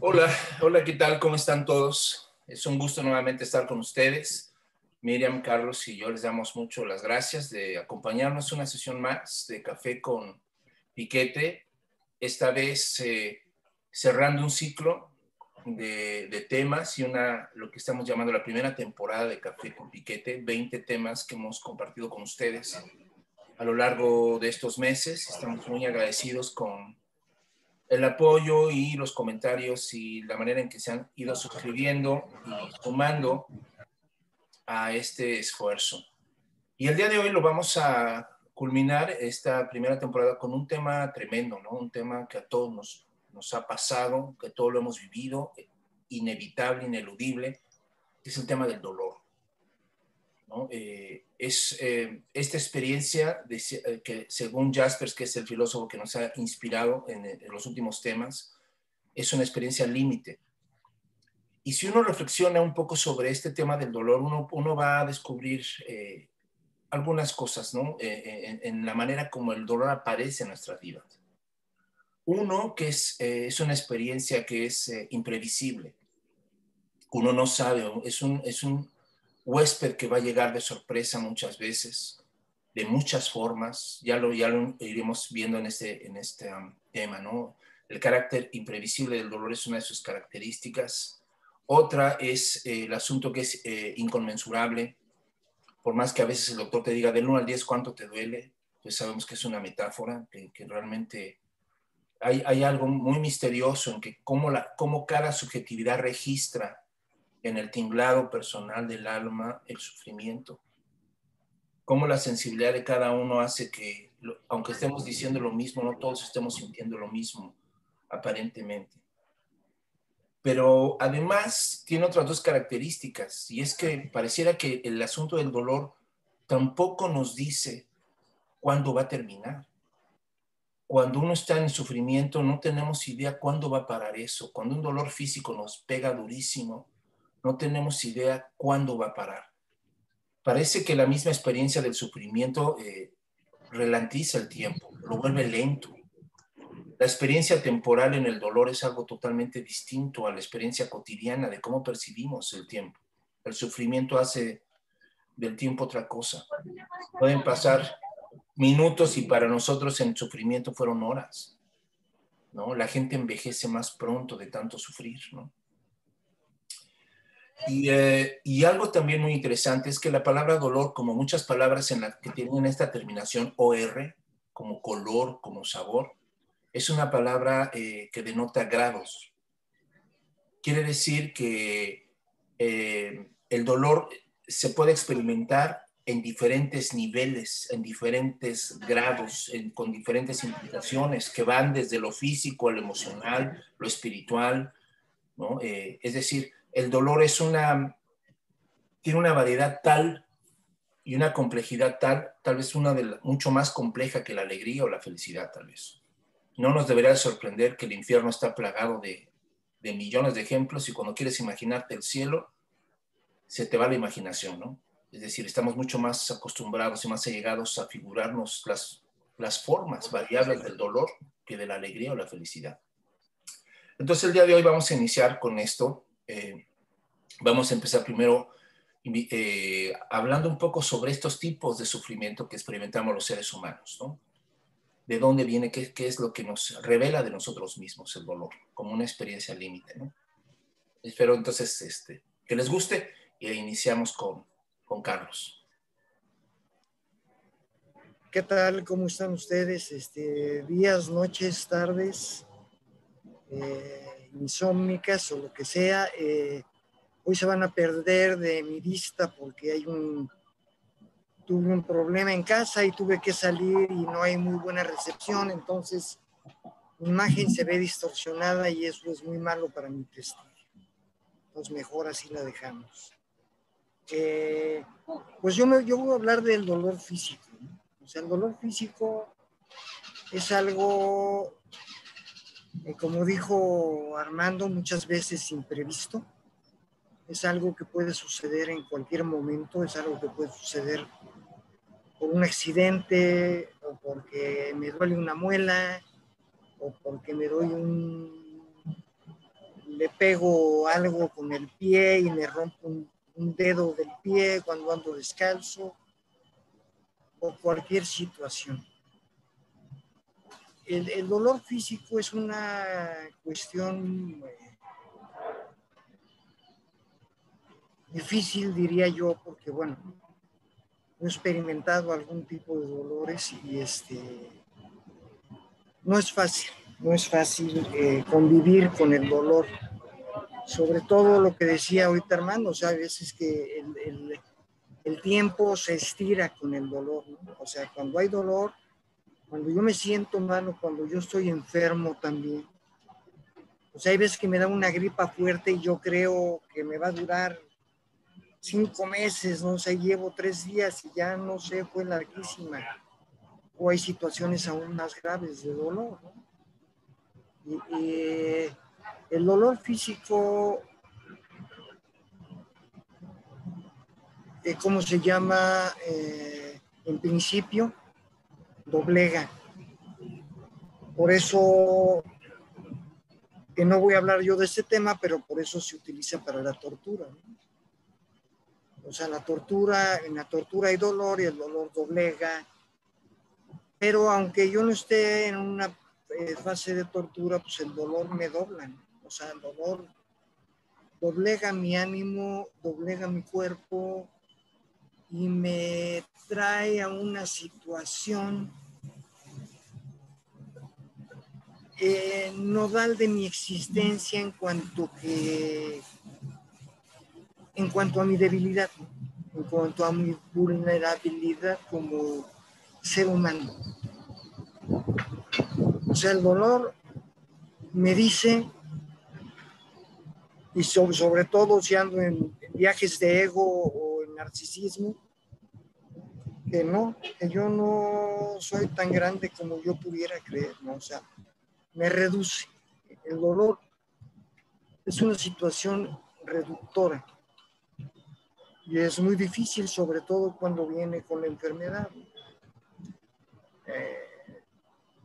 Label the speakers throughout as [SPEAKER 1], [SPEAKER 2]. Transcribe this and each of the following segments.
[SPEAKER 1] Hola, hola, ¿qué tal? ¿Cómo están todos? Es un gusto nuevamente estar con ustedes. Miriam, Carlos y yo les damos mucho las gracias de acompañarnos una sesión más de café con piquete. Esta vez eh, cerrando un ciclo de, de, temas y una, lo que estamos llamando la primera temporada de Café con Piquete, 20 temas que hemos compartido con ustedes a lo largo de estos meses. Estamos muy agradecidos con el apoyo y los comentarios y la manera en que se han ido suscribiendo y sumando a este esfuerzo. Y el día de hoy lo vamos a culminar esta primera temporada con un tema tremendo, ¿no? Un tema que a todos nos, nos ha pasado, que todos lo hemos vivido, inevitable, ineludible, que es el tema del dolor. ¿No? Eh, es eh, esta experiencia de, eh, que según Jaspers, que es el filósofo que nos ha inspirado en, en los últimos temas, es una experiencia límite. Y si uno reflexiona un poco sobre este tema del dolor, uno, uno va a descubrir eh, algunas cosas, ¿no? Eh, en, en, la manera como el dolor aparece en nuestras vidas. Uno, que es, eh, es una experiencia que es imprevisible. Uno no sabe, es un, es un huésped que va a llegar de sorpresa muchas veces, de muchas formas, ya lo, ya lo iremos viendo en este, en este um, tema, ¿no? El carácter imprevisible del dolor es una de sus características. Otra es eh, el asunto que es eh, inconmensurable, por más que a veces el doctor te diga del 1 al 10 cuánto te duele, pues sabemos que es una metáfora, que, que realmente hay, hay, algo muy misterioso en que cómo, la, cómo cada subjetividad registra en el tinglado personal del alma el sufrimiento. Cómo la sensibilidad de cada uno hace que, aunque estemos diciendo lo mismo, no todos estemos sintiendo lo mismo, aparentemente. Pero además tiene otras dos características, y es que pareciera que el asunto del dolor tampoco nos dice cuándo va a terminar. Cuando uno está en sufrimiento no tenemos idea cuándo va a parar eso. Cuando un dolor físico nos pega durísimo, no tenemos idea cuándo va a parar. Parece que la misma experiencia del sufrimiento eh, relantiza el tiempo, lo vuelve lento. La experiencia temporal en el dolor es algo totalmente distinto a la experiencia cotidiana de cómo percibimos el tiempo. El sufrimiento hace del tiempo otra cosa. Pueden pasar minutos y para nosotros en sufrimiento fueron horas. ¿no? La gente envejece más pronto de tanto sufrir. ¿no? Y, eh, y, algo también muy interesante es que la palabra dolor, como muchas palabras que tienen esta terminación OR, como color, como sabor, es una palabra eh, que denota grados. Quiere decir que eh, el dolor se puede experimentar en diferentes niveles, en diferentes grados, en, con diferentes implicaciones que van desde lo físico, lo emocional, lo espiritual, ¿no? Es decir, el dolor tiene una variedad tal y una complejidad tal, tal vez una de mucho más compleja que la alegría o la felicidad, tal vez. No nos debería sorprender que el infierno está plagado de, de millones de ejemplos y cuando quieres imaginarte el cielo, se te va la imaginación, ¿no? Es decir, estamos mucho más acostumbrados y más allegados a figurarnos las, las formas variables del dolor que de la alegría o la felicidad. Entonces, el día de hoy vamos a iniciar con esto eh, vamos a empezar primero eh, hablando un poco sobre estos tipos de sufrimiento que experimentamos los seres humanos, ¿no? De dónde viene, qué, qué, es lo que nos revela de nosotros mismos el dolor, como una experiencia límite, ¿no? Espero entonces este, que les guste y iniciamos con, con Carlos.
[SPEAKER 2] ¿Qué tal? ¿Cómo están ustedes? Este, días, noches, tardes. Eh, insómnicas o lo que sea, eh, hoy se van a perder de mi vista porque hay un, tuve un problema en casa y tuve que salir y no hay muy buena recepción, entonces mi imagen se ve distorsionada y eso es muy malo para mi prestigio. Entonces mejor así la dejamos. Eh, pues yo, me, yo voy a hablar del dolor físico. O sea, el dolor físico es algo como dijo Armando, muchas veces imprevisto. Es algo que puede suceder en cualquier momento, es algo que puede suceder por un accidente o porque me duele una muela o porque me doy un le pego algo con el pie y me rompo un, dedo del pie cuando ando descalzo o cualquier situación. El, dolor físico es una cuestión eh, difícil, diría yo, porque bueno, he experimentado algún tipo de dolores y este no es fácil, no es fácil eh, convivir con el dolor. Sobre todo lo que decía ahorita hermano, o sea, a veces que el, tiempo se estira con el dolor, O sea, cuando hay dolor, cuando yo me siento malo, cuando yo estoy enfermo también. O sea, hay veces que me da una gripa fuerte y yo creo que me va a durar cinco meses, no sé, llevo tres días y ya no sé, fue larguísima. O hay situaciones aún más graves de dolor, Y, el dolor físico, eh, ¿cómo se llama? Eh, en principio, doblega. Por eso, que no voy a hablar yo de este tema, pero por eso se utiliza para la tortura. ¿no? O sea, la tortura, en la tortura hay dolor y el dolor doblega. Pero aunque yo no esté en una eh, fase de tortura, pues el dolor me dobla. O sea, el dolor doblega mi ánimo, doblega mi cuerpo y me trae a una situación eh, nodal de mi existencia en cuanto que en cuanto a mi debilidad, en cuanto a mi vulnerabilidad como ser humano. O sea, el dolor me dice, y sobre, todo si ando en, viajes de ego o en narcisismo, que no, que yo no soy tan grande como yo pudiera creer, ¿no? O sea, me reduce. El dolor es una situación reductora y es muy difícil, sobre todo cuando viene con la enfermedad. Eh,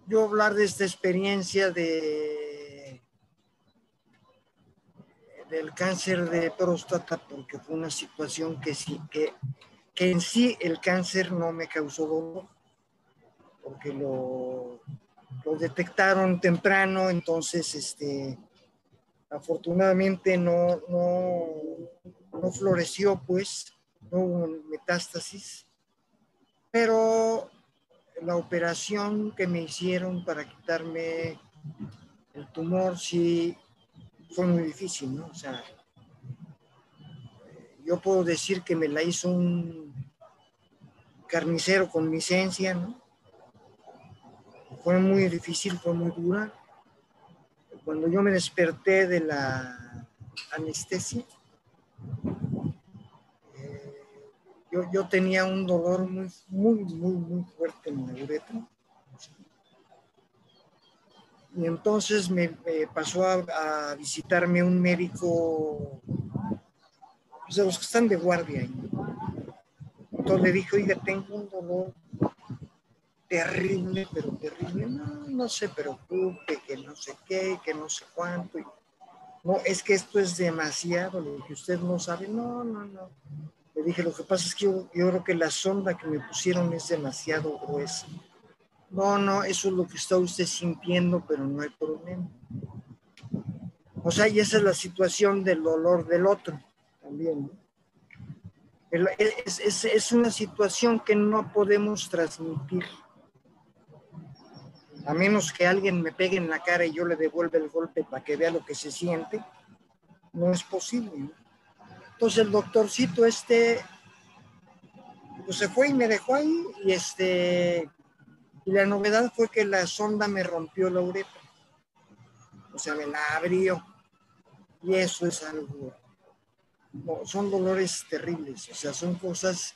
[SPEAKER 2] yo hablar de esta experiencia de del cáncer de próstata porque fue una situación que sí que, que en sí el cáncer no me causó dolor porque lo, lo detectaron temprano entonces este afortunadamente no, no, no floreció, pues, no hubo metástasis, pero la operación que me hicieron para quitarme el tumor sí fue muy difícil, ¿no? O sea, yo puedo decir que me la hizo un carnicero con licencia, ¿no? Fue muy difícil, fue muy dura. Cuando yo me desperté de la anestesia, yo, tenía un dolor muy, muy, muy, muy fuerte en la uretra. Y entonces me, pasó a, visitarme un médico, pues de los que están de guardia ahí. Entonces le dije, oiga, tengo un dolor terrible, pero terrible. No, no se preocupe, que no sé qué, que no sé cuánto. no, es que esto es demasiado. Le dije, usted no sabe. No, no, no. Le dije, lo que pasa es que yo, creo que la sonda que me pusieron es demasiado gruesa. No, no, eso es lo que está usted sintiendo, pero no hay problema. O sea, y esa es la situación del dolor del otro también. Es, es, es, una situación que no podemos transmitir. A menos que alguien me pegue en la cara y yo le devuelva el golpe para que vea lo que se siente, no es posible. ¿no? Entonces el doctorcito este, pues se fue y me dejó ahí y este, y la novedad fue que la sonda me rompió la uretra. O sea, me la abrió. Y eso es algo, son dolores terribles, o sea, son cosas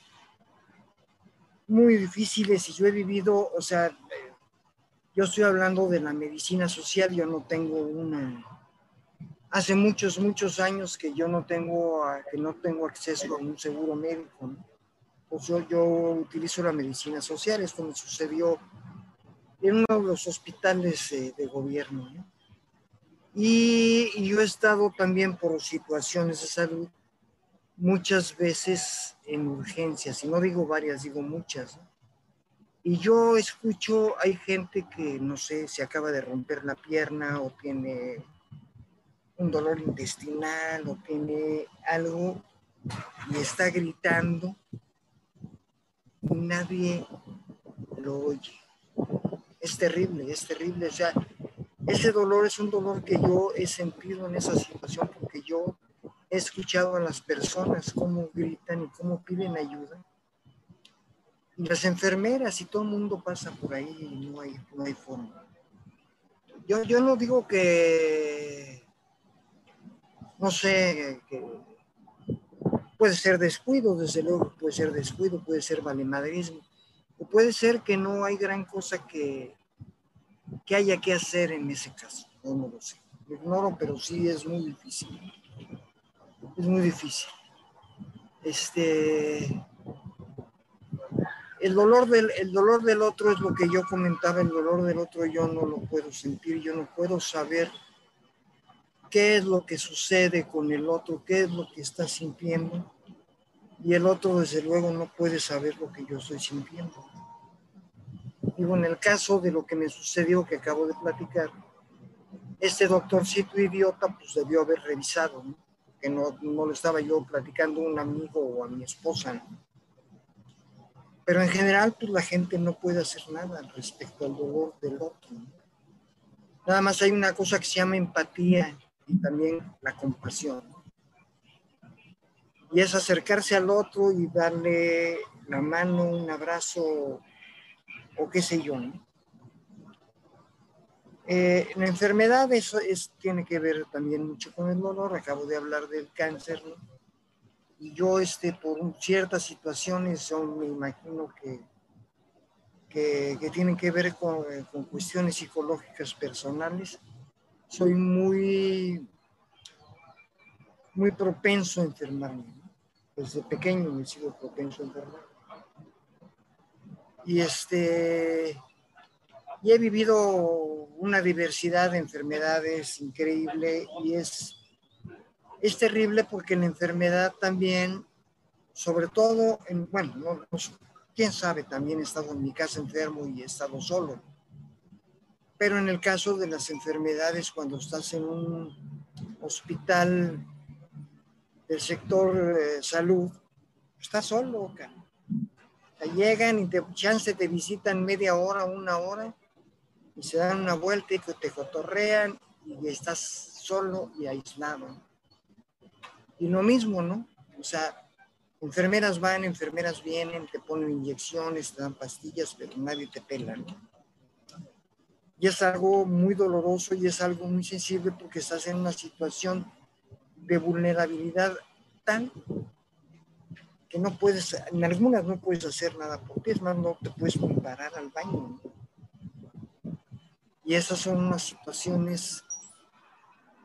[SPEAKER 2] muy difíciles y yo he vivido, o sea, yo estoy hablando de la medicina social, yo no tengo una, hace muchos, muchos años que yo no tengo, que no tengo acceso a un seguro médico. Pues yo, utilizo la medicina social, esto me sucedió en uno de los hospitales de gobierno. Y, yo he estado también por situaciones de salud muchas veces en urgencias, y no digo varias, digo muchas. Y yo escucho, hay gente que, no sé, se acaba de romper la pierna o tiene un dolor intestinal o tiene algo y está gritando y nadie lo oye. Es terrible, es terrible. O sea, ese dolor es un dolor que yo he sentido en esa situación porque yo he escuchado a las personas cómo gritan y cómo piden ayuda. Y las enfermeras y todo el mundo pasa por ahí y no hay, no hay forma. Yo, yo no digo que, no sé, que puede ser descuido, desde luego puede ser descuido, puede ser valemadrismo, o puede ser que no hay gran cosa que, que haya que hacer en ese caso. no lo sé. Lo ignoro, pero sí es muy difícil. Es muy difícil. Este, el dolor del, el dolor del otro es lo que yo comentaba, el dolor del otro yo no lo puedo sentir, yo no puedo saber qué es lo que sucede con el otro, qué es lo que está sintiendo. Y el otro, desde luego, no puede saber lo que yo estoy sintiendo. Digo, en el caso de lo que me sucedió, que acabo de platicar, este doctorcito idiota, pues debió haber revisado, que no, no lo estaba yo platicando a un amigo o a mi esposa. Pero en general, pues la gente no puede hacer nada respecto al dolor del otro. Nada más hay una cosa que se llama empatía y también la compasión. Y es acercarse al otro y darle la mano, un abrazo o qué sé yo. Eh, la enfermedad eso es, tiene que ver también mucho con el dolor. Acabo de hablar del cáncer. Y yo, este, por ciertas situaciones, son, me imagino que, que, tienen que ver con cuestiones psicológicas personales soy muy, muy propenso a enfermarme. Desde pequeño he sido propenso a enfermarme. Y este, y he vivido una diversidad de enfermedades increíble y es, es terrible porque la enfermedad también, sobre todo, en, bueno, no, quién sabe, también he estado en mi casa enfermo y he estado solo pero en el caso de las enfermedades, cuando estás en un hospital del sector eh, salud, estás solo, Te llegan y te chance te visitan media hora, una hora, y se dan una vuelta y te cotorrean y estás solo y aislado. Y lo mismo, ¿no? O sea, enfermeras van, enfermeras vienen, te ponen inyecciones, te dan pastillas, pero nadie te pela, ¿no? Y es algo muy doloroso y es algo muy sensible porque estás en una situación de vulnerabilidad tan que no puedes, en algunas no puedes hacer nada por ti, es más, no te puedes parar al baño. Y esas son unas situaciones,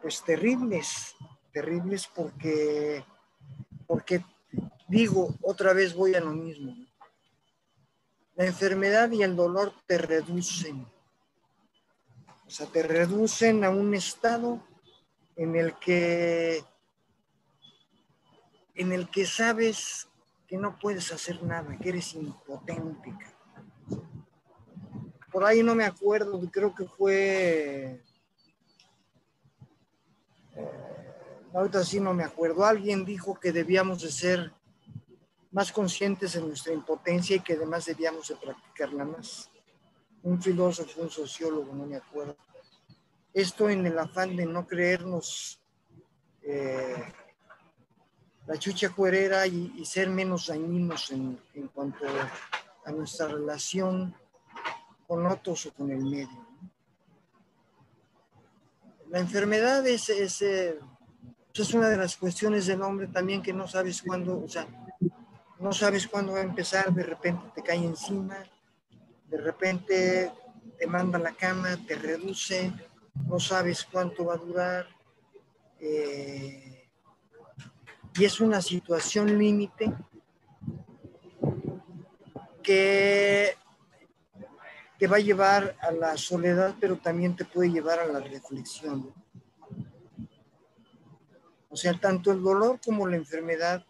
[SPEAKER 2] pues terribles, terribles porque, porque digo, otra vez voy a lo mismo. La enfermedad y el dolor te reducen o sea, te reducen a un estado en el que en el que sabes que no puedes hacer nada, que eres impotente. Por ahí no me acuerdo, creo que fue eh, ahorita sí no me acuerdo. Alguien dijo que debíamos de ser más conscientes de nuestra impotencia y que además debíamos de practicarla más un filósofo, un sociólogo, no me acuerdo. Esto en el afán de no creernos eh, la chucha cuerera y, ser menos dañinos en, cuanto a nuestra relación con otros o con el medio. La enfermedad es, es, eh, es, una de las cuestiones del hombre también que no sabes cuándo, o sea, no sabes cuándo va a empezar, de repente te cae encima, de repente te manda la cama, te reduce, no sabes cuánto va a durar. Eh, y es una situación límite que te va a llevar a la soledad, pero también te puede llevar a la reflexión. O sea, tanto el dolor como la enfermedad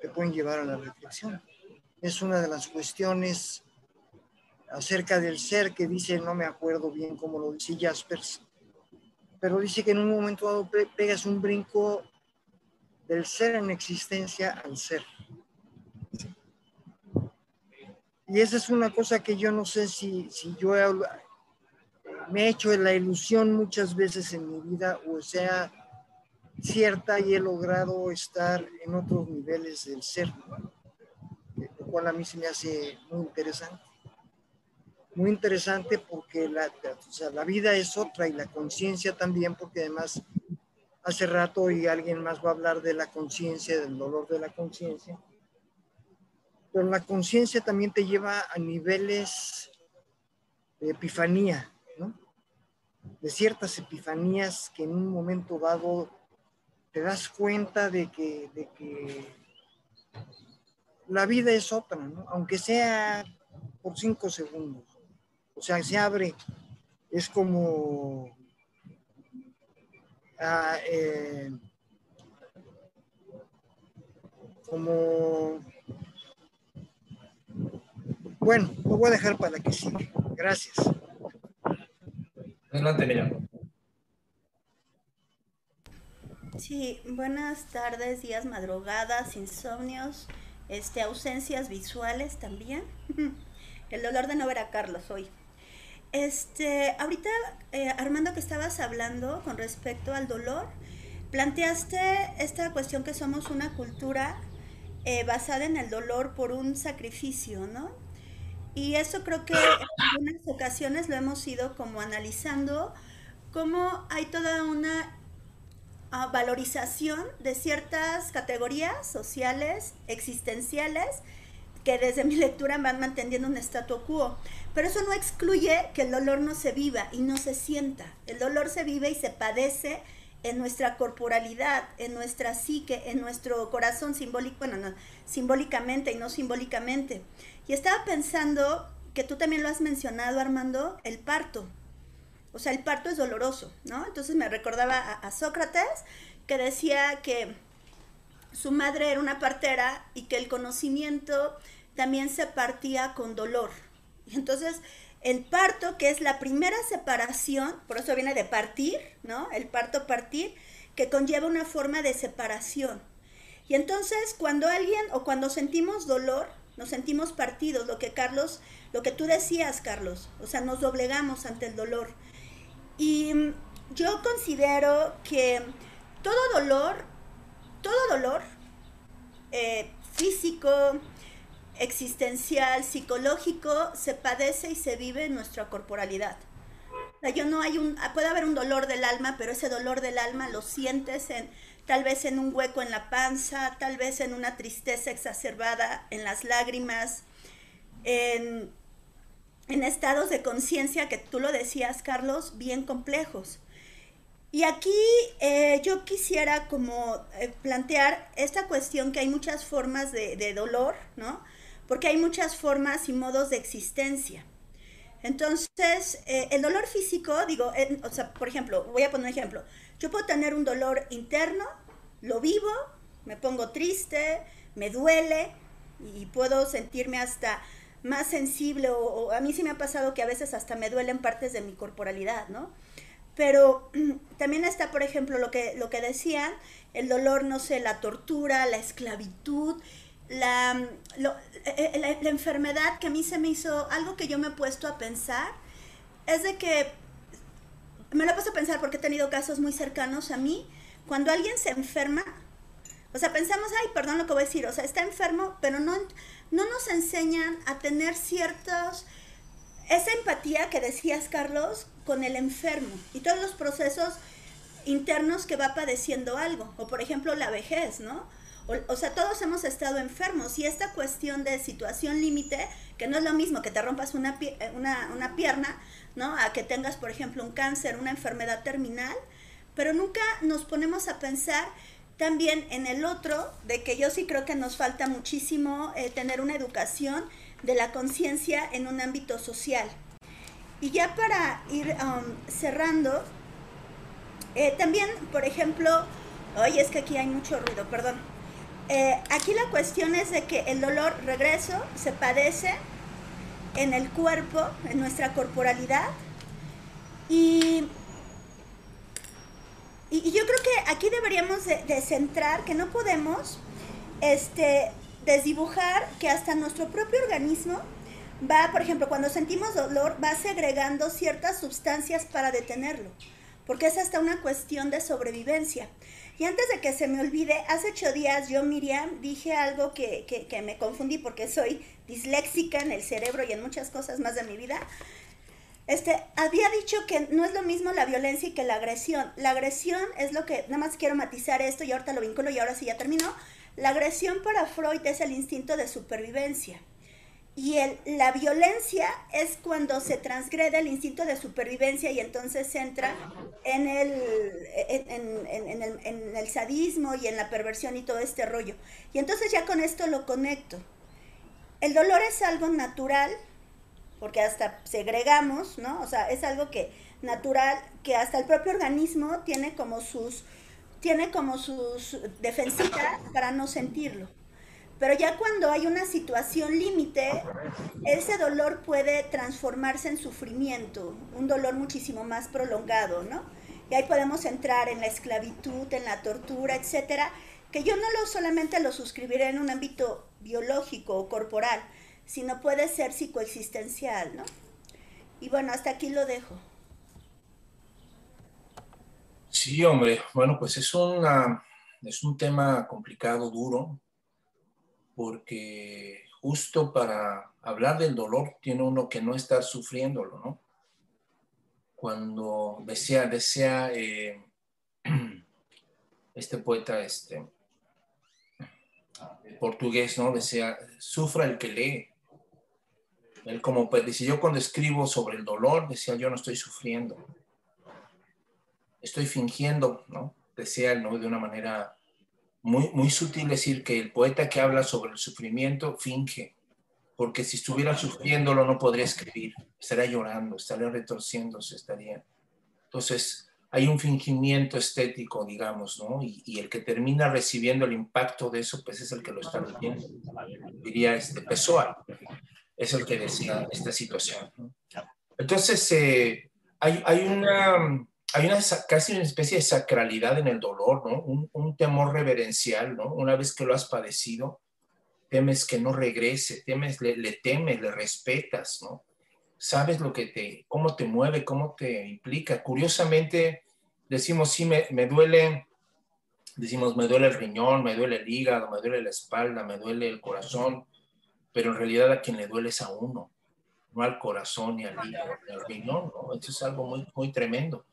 [SPEAKER 2] te pueden llevar a la reflexión. Es una de las cuestiones acerca del ser que dice, no me acuerdo bien cómo lo dice Jaspers, pero dice que en un momento dado pegas un brinco del ser en existencia al ser. Y esa es una cosa que yo no sé si, si yo me he hecho la ilusión muchas veces en mi vida o sea cierta y he logrado estar en otros niveles del ser, lo cual a mí se me hace muy interesante. Muy interesante porque la, vida es otra y la conciencia también, porque además hace rato y alguien más va a hablar de la conciencia, del dolor de la conciencia. Pero la conciencia también te lleva a niveles de epifanía, ¿no? De ciertas epifanías que en un momento dado te das cuenta de que, de que la vida es otra, ¿no? Aunque sea por cinco segundos. O sea, se abre, es como Ah, eh, como bueno, lo voy a dejar para que siga. Gracias.
[SPEAKER 1] Adelante, mira.
[SPEAKER 3] Sí, buenas tardes, días, madrugadas, insomnios, este, ausencias visuales también. El dolor de no ver a Carlos hoy. Este, ahorita, eh, Armando, que estabas hablando con respecto al dolor, planteaste esta cuestión que somos una cultura eh, basada en el dolor por un sacrificio, ¿no? Y eso creo que en algunas ocasiones lo hemos ido como analizando, cómo hay toda una ah, valorización de ciertas categorías sociales, existenciales, que desde mi lectura van manteniendo un statu quo. Pero eso no excluye que el dolor no se viva y no se sienta. El dolor se vive y se padece en nuestra corporalidad, en nuestra psique, en nuestro corazón simbólico, bueno, no, simbólicamente y no simbólicamente. Y estaba pensando que tú también lo has mencionado, Armando, el parto. O sea, el parto es doloroso, ¿no? Entonces me recordaba a, a Sócrates que decía que su madre era una partera y que el conocimiento también se partía con dolor, entonces, el parto, que es la primera separación, por eso viene de partir, ¿no? El parto partir, que conlleva una forma de separación. Y entonces, cuando alguien o cuando sentimos dolor, nos sentimos partidos, lo que Carlos, lo que tú decías, Carlos, o sea, nos doblegamos ante el dolor. Y yo considero que todo dolor, todo dolor eh, físico, existencial, psicológico, se padece y se vive en nuestra corporalidad. yo no hay un, puede haber un dolor del alma, pero ese dolor del alma lo sientes en, tal vez en un hueco en la panza, tal vez en una tristeza exacerbada, en las lágrimas, en, estados de conciencia que tú lo decías, Carlos, bien complejos. Y aquí eh, yo quisiera como eh, plantear esta cuestión que hay muchas formas de, de dolor, ¿no? Porque hay muchas formas y modos de existencia. Entonces, eh, el dolor físico, digo, o sea, por ejemplo, voy a poner un ejemplo. Yo puedo tener un dolor interno, lo vivo, me pongo triste, me duele y puedo sentirme hasta más sensible o, a mí sí me ha pasado que a veces hasta me duelen partes de mi corporalidad, ¿no? Pero también está, por ejemplo, lo que, lo que decían, el dolor, no sé, la tortura, la esclavitud, la, eh, eh, la, enfermedad que a mí se me hizo algo que yo me he puesto a pensar es de que me lo he puesto a pensar porque he tenido casos muy cercanos a mí. Cuando alguien se enferma, o sea, pensamos, ay, perdón lo que voy a decir, o sea, está enfermo, pero no, no nos enseñan a tener ciertos, esa empatía que decías, Carlos, con el enfermo y todos los procesos internos que va padeciendo algo, o por ejemplo la vejez, ¿no? O, sea, todos hemos estado enfermos y esta cuestión de situación límite, que no es lo mismo que te rompas una, eh, una, una pierna, ¿no? A que tengas, por ejemplo, un cáncer, una enfermedad terminal, pero nunca nos ponemos a pensar también en el otro, de que yo sí creo que nos falta muchísimo eh, tener una educación de la conciencia en un ámbito social. Y ya para ir um, cerrando, eh, también, por ejemplo, Oye, es que aquí hay mucho ruido, perdón. Eh, aquí la cuestión es de que el dolor, regreso, se padece en el cuerpo, en nuestra corporalidad. Y, y, yo creo que aquí deberíamos de, centrar que no podemos este, desdibujar que hasta nuestro propio organismo va, por ejemplo, cuando sentimos dolor, va segregando ciertas sustancias para detenerlo, porque es hasta una cuestión de sobrevivencia. Y antes de que se me olvide, hace ocho días yo, Miriam, dije algo que, que, me confundí porque soy disléxica en el cerebro y en muchas cosas más de mi vida. Este, había dicho que no es lo mismo la violencia y que la agresión. La agresión es lo que, nada más quiero matizar esto y ahorita lo vinculo y ahora sí ya terminó. La agresión para Freud es el instinto de supervivencia. Y el, la violencia es cuando se transgrede el instinto de supervivencia y entonces entra en el, en, el, en el sadismo y en la perversión y todo este rollo. Y entonces ya con esto lo conecto. El dolor es algo natural, porque hasta segregamos, ¿no? O sea, es algo que natural, que hasta el propio organismo tiene como sus, tiene como sus defensitas para no sentirlo. Pero ya cuando hay una situación límite, ese dolor puede transformarse en sufrimiento, un dolor muchísimo más prolongado, ¿no? Y ahí podemos entrar en la esclavitud, en la tortura, etcétera, que yo no lo solamente lo suscribiré en un ámbito biológico o corporal, sino puede ser psicoexistencial, ¿no? Y bueno, hasta aquí lo dejo.
[SPEAKER 1] Sí, hombre, bueno, pues es, una, es un tema complicado, duro, porque justo para hablar del dolor tiene uno que no estar sufriéndolo, ¿no? Cuando decía, decía eh, este poeta, este, portugués, ¿no? Decía, sufra el que lee. Él como, pues, dice, yo cuando escribo sobre el dolor, decía, yo no estoy sufriendo. Estoy fingiendo, ¿no? Decía él, ¿no? De una manera muy, muy sutil decir que el poeta que habla sobre el sufrimiento finge, porque si estuviera sufriéndolo no podría escribir, estaría llorando, estaría retorciéndose, estaría. Entonces, hay un fingimiento estético, digamos, ¿no? Y, el que termina recibiendo el impacto de eso, pues es el que lo está viviendo. Diría este Pessoa, es el que decía esta situación. Entonces, eh, hay, hay una hay una, casi una especie de sacralidad en el dolor, ¿no? Un, temor reverencial, ¿no? Una vez que lo has padecido, temes que no regrese, temes, le, temes, le respetas, ¿no? Sabes lo que te, cómo te mueve, cómo te implica. Curiosamente, decimos, sí, me, me duele, decimos, me duele el riñón, me duele el hígado, me duele la espalda, me duele el corazón, pero en realidad a quien le duele es a uno, no al corazón ni al hígado, ni al riñón, ¿no? Eso es algo muy, muy tremendo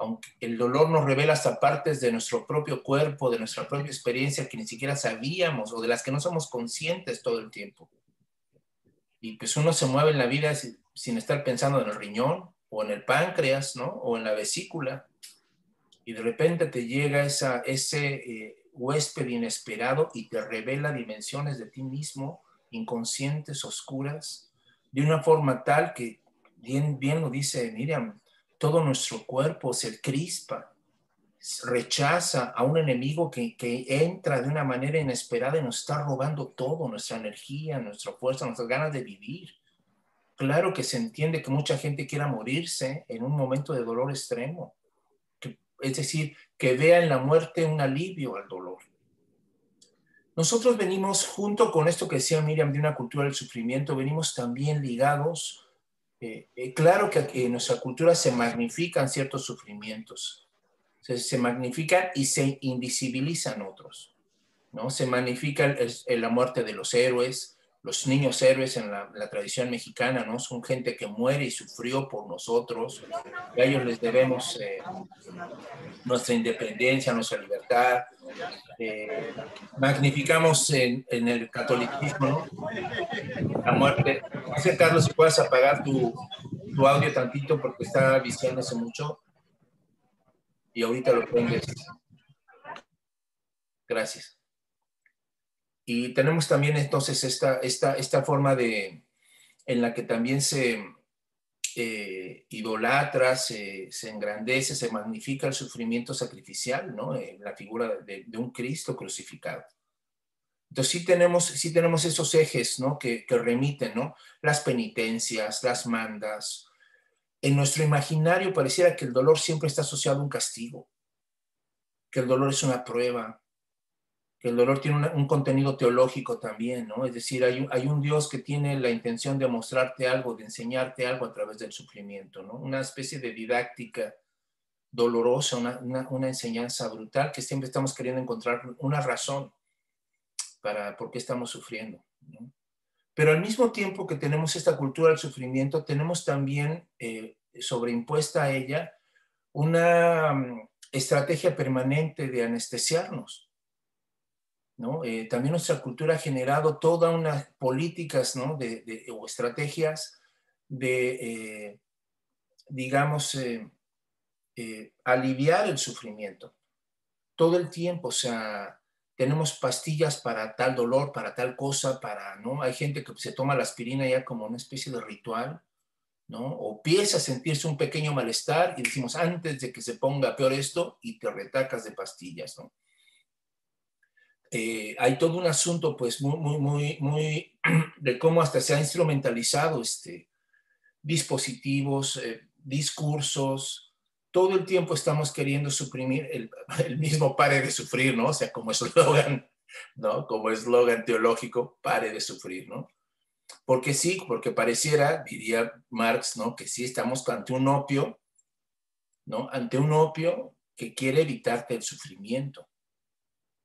[SPEAKER 1] aunque el dolor nos revela hasta partes de nuestro propio cuerpo, de nuestra propia experiencia que ni siquiera sabíamos o de las que no somos conscientes todo el tiempo. Y pues uno se mueve en la vida sin, estar pensando en el riñón o en el páncreas, ¿no? O en la vesícula. Y de repente te llega ese eh, huésped inesperado y te revela dimensiones de ti mismo, inconscientes, oscuras, de una forma tal que, bien, bien lo dice Miriam, todo nuestro cuerpo se crispa, rechaza a un enemigo que, entra de una manera inesperada y nos está robando todo, nuestra energía, nuestra fuerza, nuestras ganas de vivir. Claro que se entiende que mucha gente quiera morirse en un momento de dolor extremo, es decir, que vea en la muerte un alivio al dolor. Nosotros venimos, junto con esto que decía Miriam de una cultura del sufrimiento, venimos también ligados eh, eh, claro que en nuestra cultura se magnifican ciertos sufrimientos, se magnifican y se invisibilizan otros, ¿no? Se magnifica la muerte de los héroes, los niños héroes en la, tradición mexicana, ¿no? Son gente que muere y sufrió por nosotros, a ellos les debemos eh, nuestra independencia, nuestra libertad. Eh, magnificamos en, el catolicismo, ¿no? La muerte. No Carlos, si puedes apagar tu, tu audio tantito porque está viciándose mucho. Y ahorita lo prendes. Gracias. Y tenemos también entonces esta, esta, esta forma de, en la que también se, eh, idolatra, se, engrandece, se magnifica el sufrimiento sacrificial, ¿no? Eh, la figura de, un Cristo crucificado. Entonces sí tenemos, sí tenemos esos ejes, ¿no? Que, que remiten, ¿no? Las penitencias, las mandas. En nuestro imaginario pareciera que el dolor siempre está asociado a un castigo, que el dolor es una prueba, que el dolor tiene un contenido teológico también, ¿no? Es decir, hay un, Dios que tiene la intención de mostrarte algo, de enseñarte algo a través del sufrimiento, ¿no? Una especie de didáctica dolorosa, una, una, enseñanza brutal que siempre estamos queriendo encontrar una razón para por qué estamos sufriendo, ¿no? Pero al mismo tiempo que tenemos esta cultura del sufrimiento, tenemos también eh, sobreimpuesta a ella una mm, estrategia permanente de anestesiarnos eh, también nuestra cultura ha generado toda unas políticas de, o estrategias de, eh, digamos, eh, aliviar el sufrimiento. Todo el tiempo, o sea, tenemos pastillas para tal dolor, para tal cosa, para, ¿no? Hay gente que se toma la aspirina ya como una especie de ritual, ¿no? O empieza a sentirse un pequeño malestar y decimos, antes de que se ponga peor esto, y te retacas de pastillas, ¿no? Eh, hay todo un asunto, pues, muy, muy, muy, muy, de cómo hasta se ha instrumentalizado este, dispositivos, eh, discursos, todo el tiempo estamos queriendo suprimir el, el mismo pare de sufrir, ¿no? O sea, como eslogan, ¿no? Como eslogan teológico, pare de sufrir, ¿no? Porque sí, porque pareciera, diría Marx, ¿no? Que sí estamos ante un opio, ¿no? Ante un opio que quiere evitarte el sufrimiento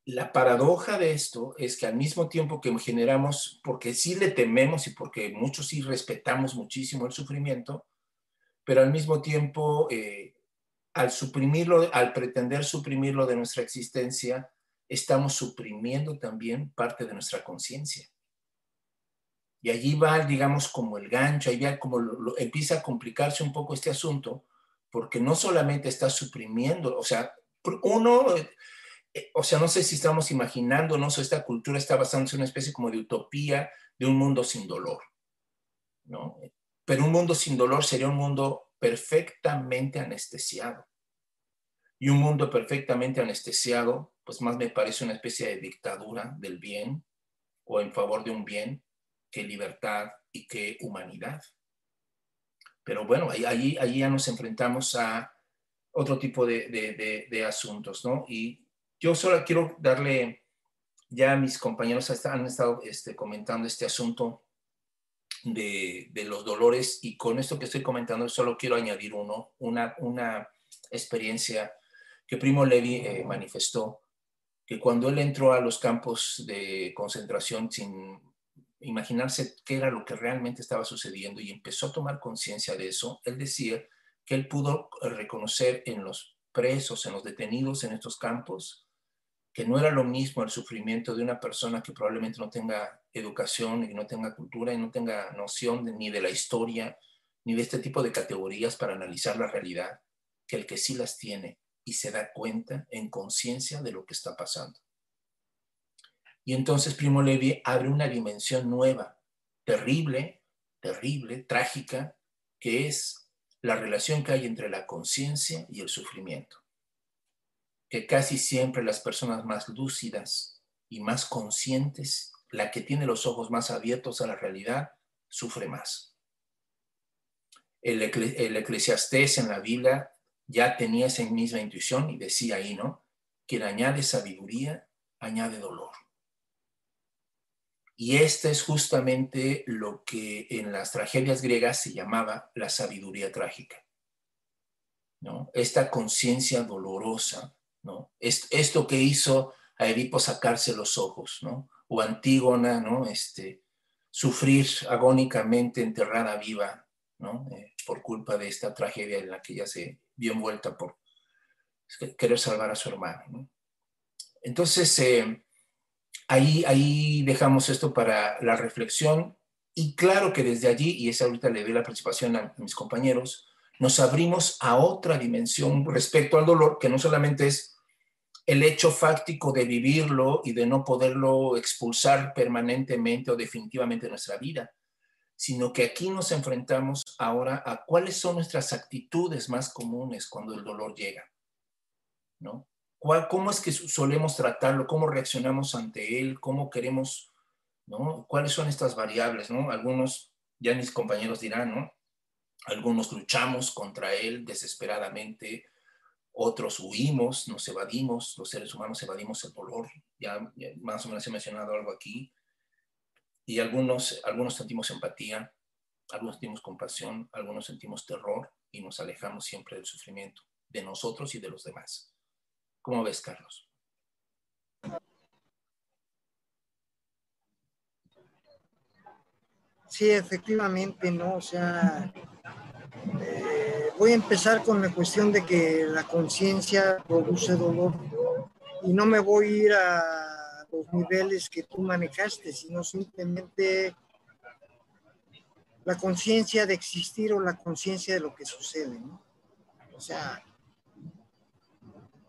[SPEAKER 1] la paradoja de esto es que al mismo tiempo que generamos, porque sí le tememos y porque muchos sí respetamos muchísimo el sufrimiento, pero al mismo tiempo, eh, al suprimirlo, al pretender suprimirlo de nuestra existencia, estamos suprimiendo también parte de nuestra conciencia. Y allí va, digamos, como el gancho, ahí va como empieza a complicarse un poco este asunto, porque no solamente está suprimiendo, o sea, uno o sea, no sé si estamos imaginándonos, esta cultura está basándose en una especie como de utopía de un mundo sin dolor, ¿no? Pero un mundo sin dolor sería un mundo perfectamente anestesiado. Y un mundo perfectamente anestesiado, pues más me parece una especie de dictadura del bien o en favor de un bien que libertad y que humanidad. Pero bueno, ahí, ya nos enfrentamos a otro tipo de, de, de asuntos, ¿no? Y yo solo quiero darle, ya mis compañeros han estado este, comentando este asunto de, los dolores y con esto que estoy comentando solo quiero añadir uno, una, una experiencia que Primo Levi eh, manifestó, que cuando él entró a los campos de concentración sin imaginarse qué era lo que realmente estaba sucediendo y empezó a tomar conciencia de eso, él decía que él pudo reconocer en los presos, en los detenidos en estos campos, que no era lo mismo el sufrimiento de una persona que probablemente no tenga educación y no tenga cultura y no tenga noción ni de la historia ni de este tipo de categorías para analizar la realidad, que el que sí las tiene y se da cuenta en conciencia de lo que está pasando. Y entonces Primo Levi abre una dimensión nueva, terrible, terrible, trágica, que es la relación que hay entre la conciencia y el sufrimiento que casi siempre las personas más lúcidas y más conscientes, la que tiene los ojos más abiertos a la realidad, sufre más. El, el eclesiastés en la Biblia ya tenía esa misma intuición y decía ahí, ¿no? Quien añade sabiduría, añade dolor. Y este es justamente lo que en las tragedias griegas se llamaba la sabiduría trágica. ¿no? Esta conciencia dolorosa esto que hizo a Edipo sacarse los ojos, ¿no? O Antígona, ¿no? Este, sufrir agónicamente enterrada viva, ¿no? Eh, por culpa de esta tragedia en la que ella se vio envuelta por querer salvar a su hermano, Entonces, eh, ahí, ahí dejamos esto para la reflexión y claro que desde allí, y esa ahorita le doy la participación a mis compañeros, nos abrimos a otra dimensión respecto al dolor, que no solamente es el hecho fáctico de vivirlo y de no poderlo expulsar permanentemente o definitivamente de nuestra vida, sino que aquí nos enfrentamos ahora a cuáles son nuestras actitudes más comunes cuando el dolor llega, ¿no? ¿Cómo es que solemos tratarlo? ¿Cómo reaccionamos ante él? ¿Cómo queremos, ¿no? ¿Cuáles son estas variables, ¿no? Algunos, ya mis compañeros dirán, ¿no? Algunos luchamos contra él desesperadamente, otros huimos, nos evadimos, los seres humanos evadimos el dolor, ya, más o menos he mencionado algo aquí, y algunos, algunos sentimos empatía, algunos sentimos compasión, algunos sentimos terror y nos alejamos siempre del sufrimiento, de nosotros y de los demás. ¿Cómo ves, Carlos?
[SPEAKER 2] Sí, efectivamente, ¿no? O sea, eh, voy a empezar con la cuestión de que la conciencia produce dolor y no me voy a ir a los niveles que tú manejaste, sino simplemente la conciencia de existir o la conciencia de lo que sucede, ¿no? O sea,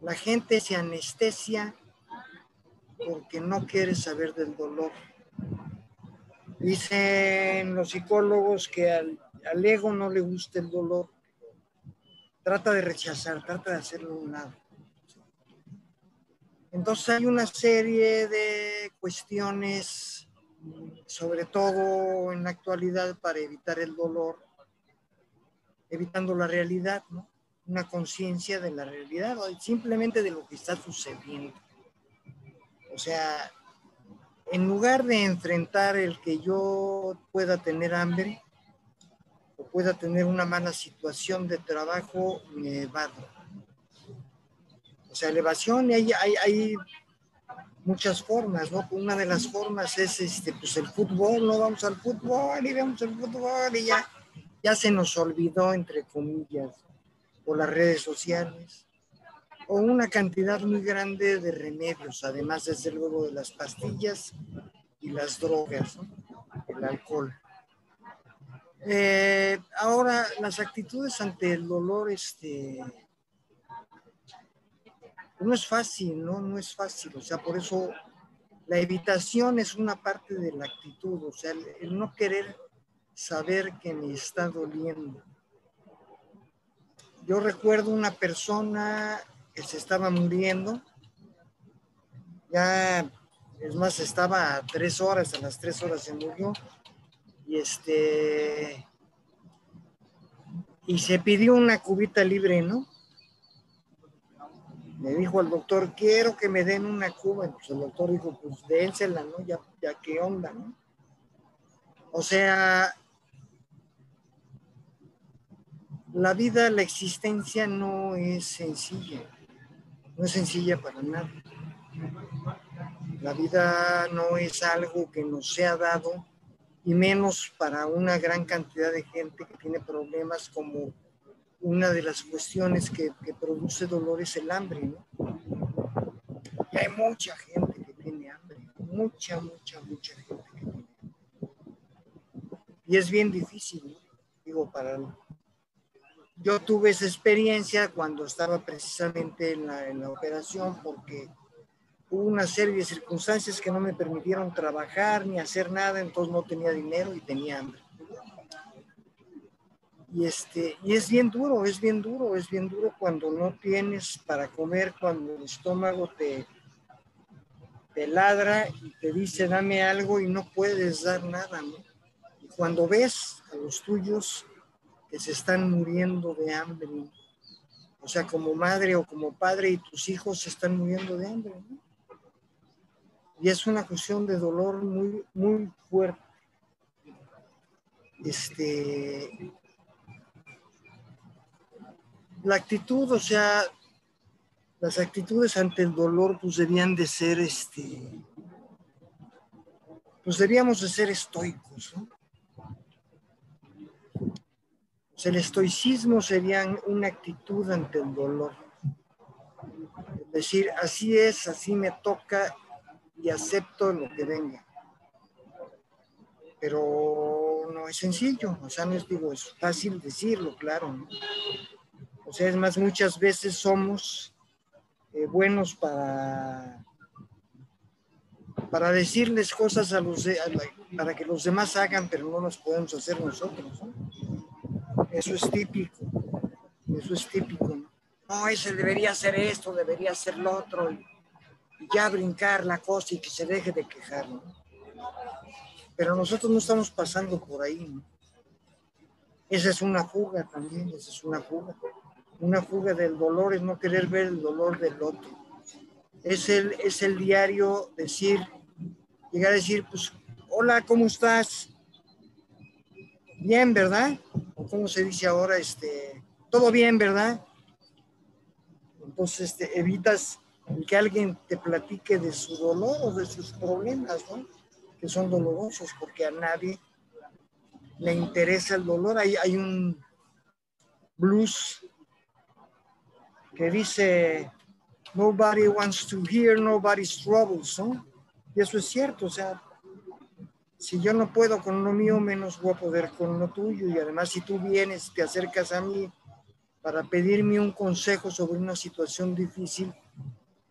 [SPEAKER 2] la gente se anestesia porque no quiere saber del dolor. Dicen los psicólogos que al al ego no le gusta el dolor, trata de rechazar, trata de hacerlo a un lado. Entonces hay una serie de cuestiones, sobre todo en la actualidad, para evitar el dolor, evitando la realidad, ¿no? Una conciencia de la realidad, simplemente de lo que está sucediendo. O sea, en lugar de enfrentar el que yo pueda tener hambre, o pueda tener una mala situación de trabajo, me evado. O sea, elevación, hay, hay, hay muchas formas, ¿no? Una de las formas es este, pues el fútbol, no vamos al fútbol y vemos el fútbol y ya, ya se nos olvidó, entre comillas, por las redes sociales, o una cantidad muy grande de remedios, además desde luego de las pastillas y las drogas, el alcohol. Eh, ahora, las actitudes ante el dolor, este, no es fácil, ¿no? No es fácil. O sea, por eso la evitación es una parte de la actitud, o sea, el, no querer saber que me está doliendo. Yo recuerdo una persona que se estaba muriendo, ya, es más, estaba a tres horas, a las tres horas se murió, y este y se pidió una cubita libre, ¿no? Me dijo al doctor, quiero que me den una cuba. Pues el doctor dijo, pues dénsela, ¿no? Ya, ya qué onda, ¿no? O sea, la vida, la existencia no es sencilla, no es sencilla para nada. La vida no es algo que nos sea dado y menos para una gran cantidad de gente que tiene problemas como una de las cuestiones que, produce dolor es el hambre, ¿no? Y hay mucha gente que tiene hambre, mucha, mucha, mucha gente que tiene hambre. Y es bien difícil, ¿no? Digo, para... Yo tuve esa experiencia cuando estaba precisamente en la, en la operación porque hubo una serie de circunstancias que no me permitieron trabajar ni hacer nada, entonces no tenía dinero y tenía hambre. Y, este, y es bien duro, es bien duro, es bien duro cuando no tienes para comer, cuando el estómago te, te ladra y te dice dame algo y no puedes dar nada. ¿no? Y cuando ves a los tuyos que se están muriendo de hambre, o sea, como madre o como padre y tus hijos se están muriendo de hambre, ¿no? Y es una cuestión de dolor muy, muy fuerte. Este, la actitud, o sea, las actitudes ante el dolor, pues debían de ser, este, pues debíamos de ser estoicos, el estoicismo sería una actitud ante el dolor. Es decir, así es, así me toca y acepto lo que venga. Pero no es sencillo, o sea, no es, digo, es fácil decirlo, claro. O sea, es más, muchas veces somos eh, buenos para, para decirles cosas a los, para que los demás hagan, pero no nos podemos hacer nosotros. Eso es típico, eso es típico. No, ese debería hacer esto, debería hacer lo otro, y, ya brincar la cosa y que se deje de quejar. Pero nosotros no estamos pasando por ahí. ¿no? Esa es una fuga también, esa es una fuga. Una fuga del dolor es no querer ver el dolor del otro. Es el, es el diario decir, llegar a decir, pues, hola, ¿cómo estás? Bien, ¿verdad? ¿Cómo se dice ahora? Este, todo bien, ¿verdad? Entonces este, evitas que alguien te platique de su dolor o de sus problemas, ¿no? Que son dolorosos, porque a nadie le interesa el dolor. Hay, hay un blues que dice, nobody wants to hear nobody's troubles, ¿no? Y eso es cierto, o sea, si yo no puedo con lo mío, menos voy a poder con lo tuyo. Y además, si tú vienes, te acercas a mí para pedirme un consejo sobre una situación difícil,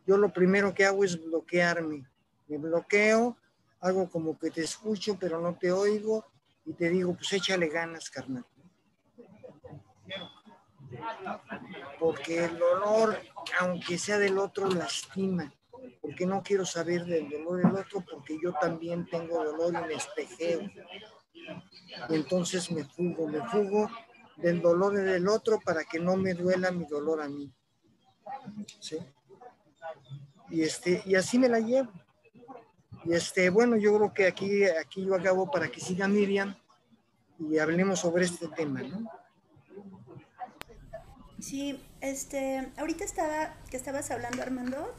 [SPEAKER 2] yo lo primero que hago es bloquearme. Me bloqueo, hago como que te escucho, pero no te oigo y te digo, pues échale ganas, carnal. Porque el dolor, aunque sea del otro, lastima. Porque no quiero saber del dolor del otro, porque yo también tengo dolor y me espejeo. Y entonces me fugo, me fugo del dolor del otro para que no me duela mi dolor a mí. ¿Sí? Y, este, y así me la llevo. Y este, bueno, yo creo que aquí, aquí yo acabo para que siga Miriam y hablemos sobre este tema, ¿no?
[SPEAKER 3] Sí, este, ahorita estaba, que estabas hablando, Armando,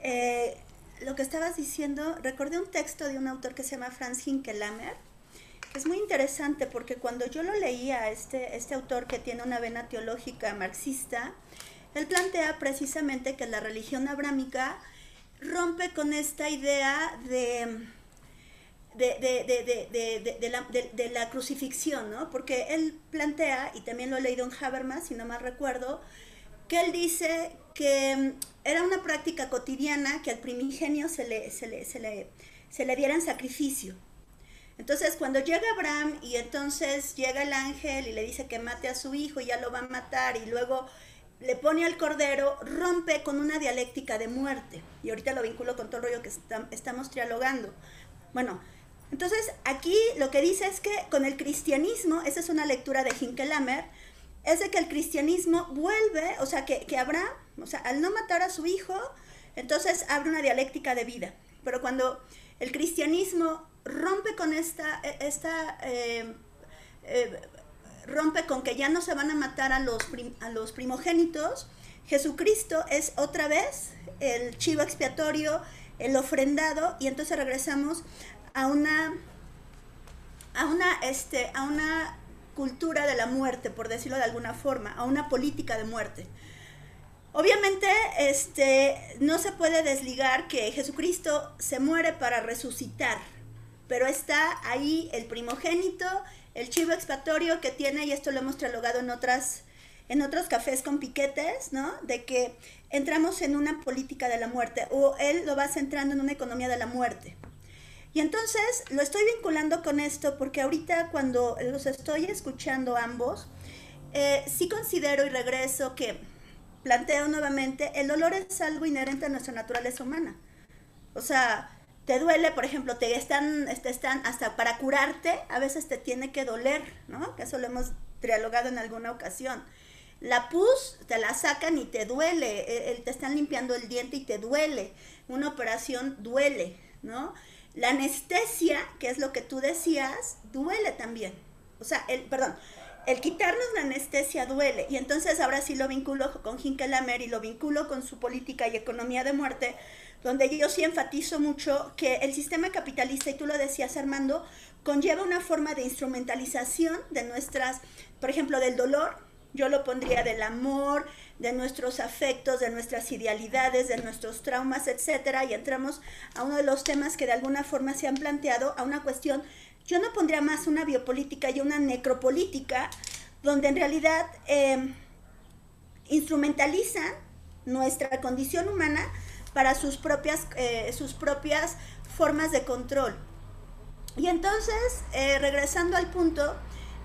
[SPEAKER 3] eh, lo que estabas diciendo, recordé un texto de un autor que se llama Franz Hinkelamer, que es muy interesante porque cuando yo lo leía, este, este autor que tiene una vena teológica marxista, él plantea precisamente que la religión abrámica rompe con esta idea de, de, la, crucifixión, ¿no? Porque él plantea, y también lo he leído en Habermas, si no mal recuerdo, que él dice que mm, era una práctica cotidiana que al primigenio se le, se le, se le, se le diera en sacrificio. Entonces, cuando llega Abraham y entonces llega el ángel y le dice que mate a su hijo y ya lo va a matar y luego le pone al cordero, rompe con una dialéctica de muerte. Y ahorita lo vinculo con todo el rollo que estamos dialogando. Bueno, entonces aquí lo que dice es que con el cristianismo, esa es una lectura de Hinkelamer, es de que el cristianismo vuelve, o sea, que, que Abraham, o sea, al no matar a su hijo, entonces abre una dialéctica de vida. Pero cuando el cristianismo rompe con esta, esta eh, eh, rompe con que ya no se van a matar a los, a los primogénitos, Jesucristo es otra vez el chivo expiatorio, el ofrendado, y entonces regresamos a una, a una, este, a una cultura de la muerte, por decirlo de alguna forma, a una política de muerte. Obviamente, este, no se puede desligar que Jesucristo se muere para resucitar, pero está ahí el primogénito, el chivo expiatorio que tiene, y esto lo hemos dialogado en otras en otros cafés con piquetes, ¿no? De que entramos en una política de la muerte o él lo va centrando en una economía de la muerte. Y entonces lo estoy vinculando con esto porque ahorita cuando los estoy escuchando ambos, eh, sí considero y regreso que planteo nuevamente, el dolor es algo inherente a nuestra naturaleza humana. O sea, te duele, por ejemplo, te están, te están hasta para curarte, a veces te tiene que doler, ¿no? Que eso lo hemos dialogado en alguna ocasión. La pus te la sacan y te duele, e, te están limpiando el diente y te duele. Una operación duele, ¿no? La anestesia, que es lo que tú decías, duele también. O sea, el, perdón, el quitarnos la anestesia duele. Y entonces ahora sí lo vinculo con Hinkelamer y lo vinculo con su política y economía de muerte, donde yo sí enfatizo mucho que el sistema capitalista, y tú lo decías Armando, conlleva una forma de instrumentalización de nuestras, por ejemplo, del dolor, yo lo pondría del amor, de nuestros afectos, de nuestras idealidades, de nuestros traumas, etcétera, y entramos a uno de los temas que de alguna forma se han planteado, a una cuestión, yo no pondría más una biopolítica y una necropolítica, donde en realidad eh, instrumentalizan nuestra condición humana para sus propias, eh, sus propias formas de control. Y entonces, eh, regresando al punto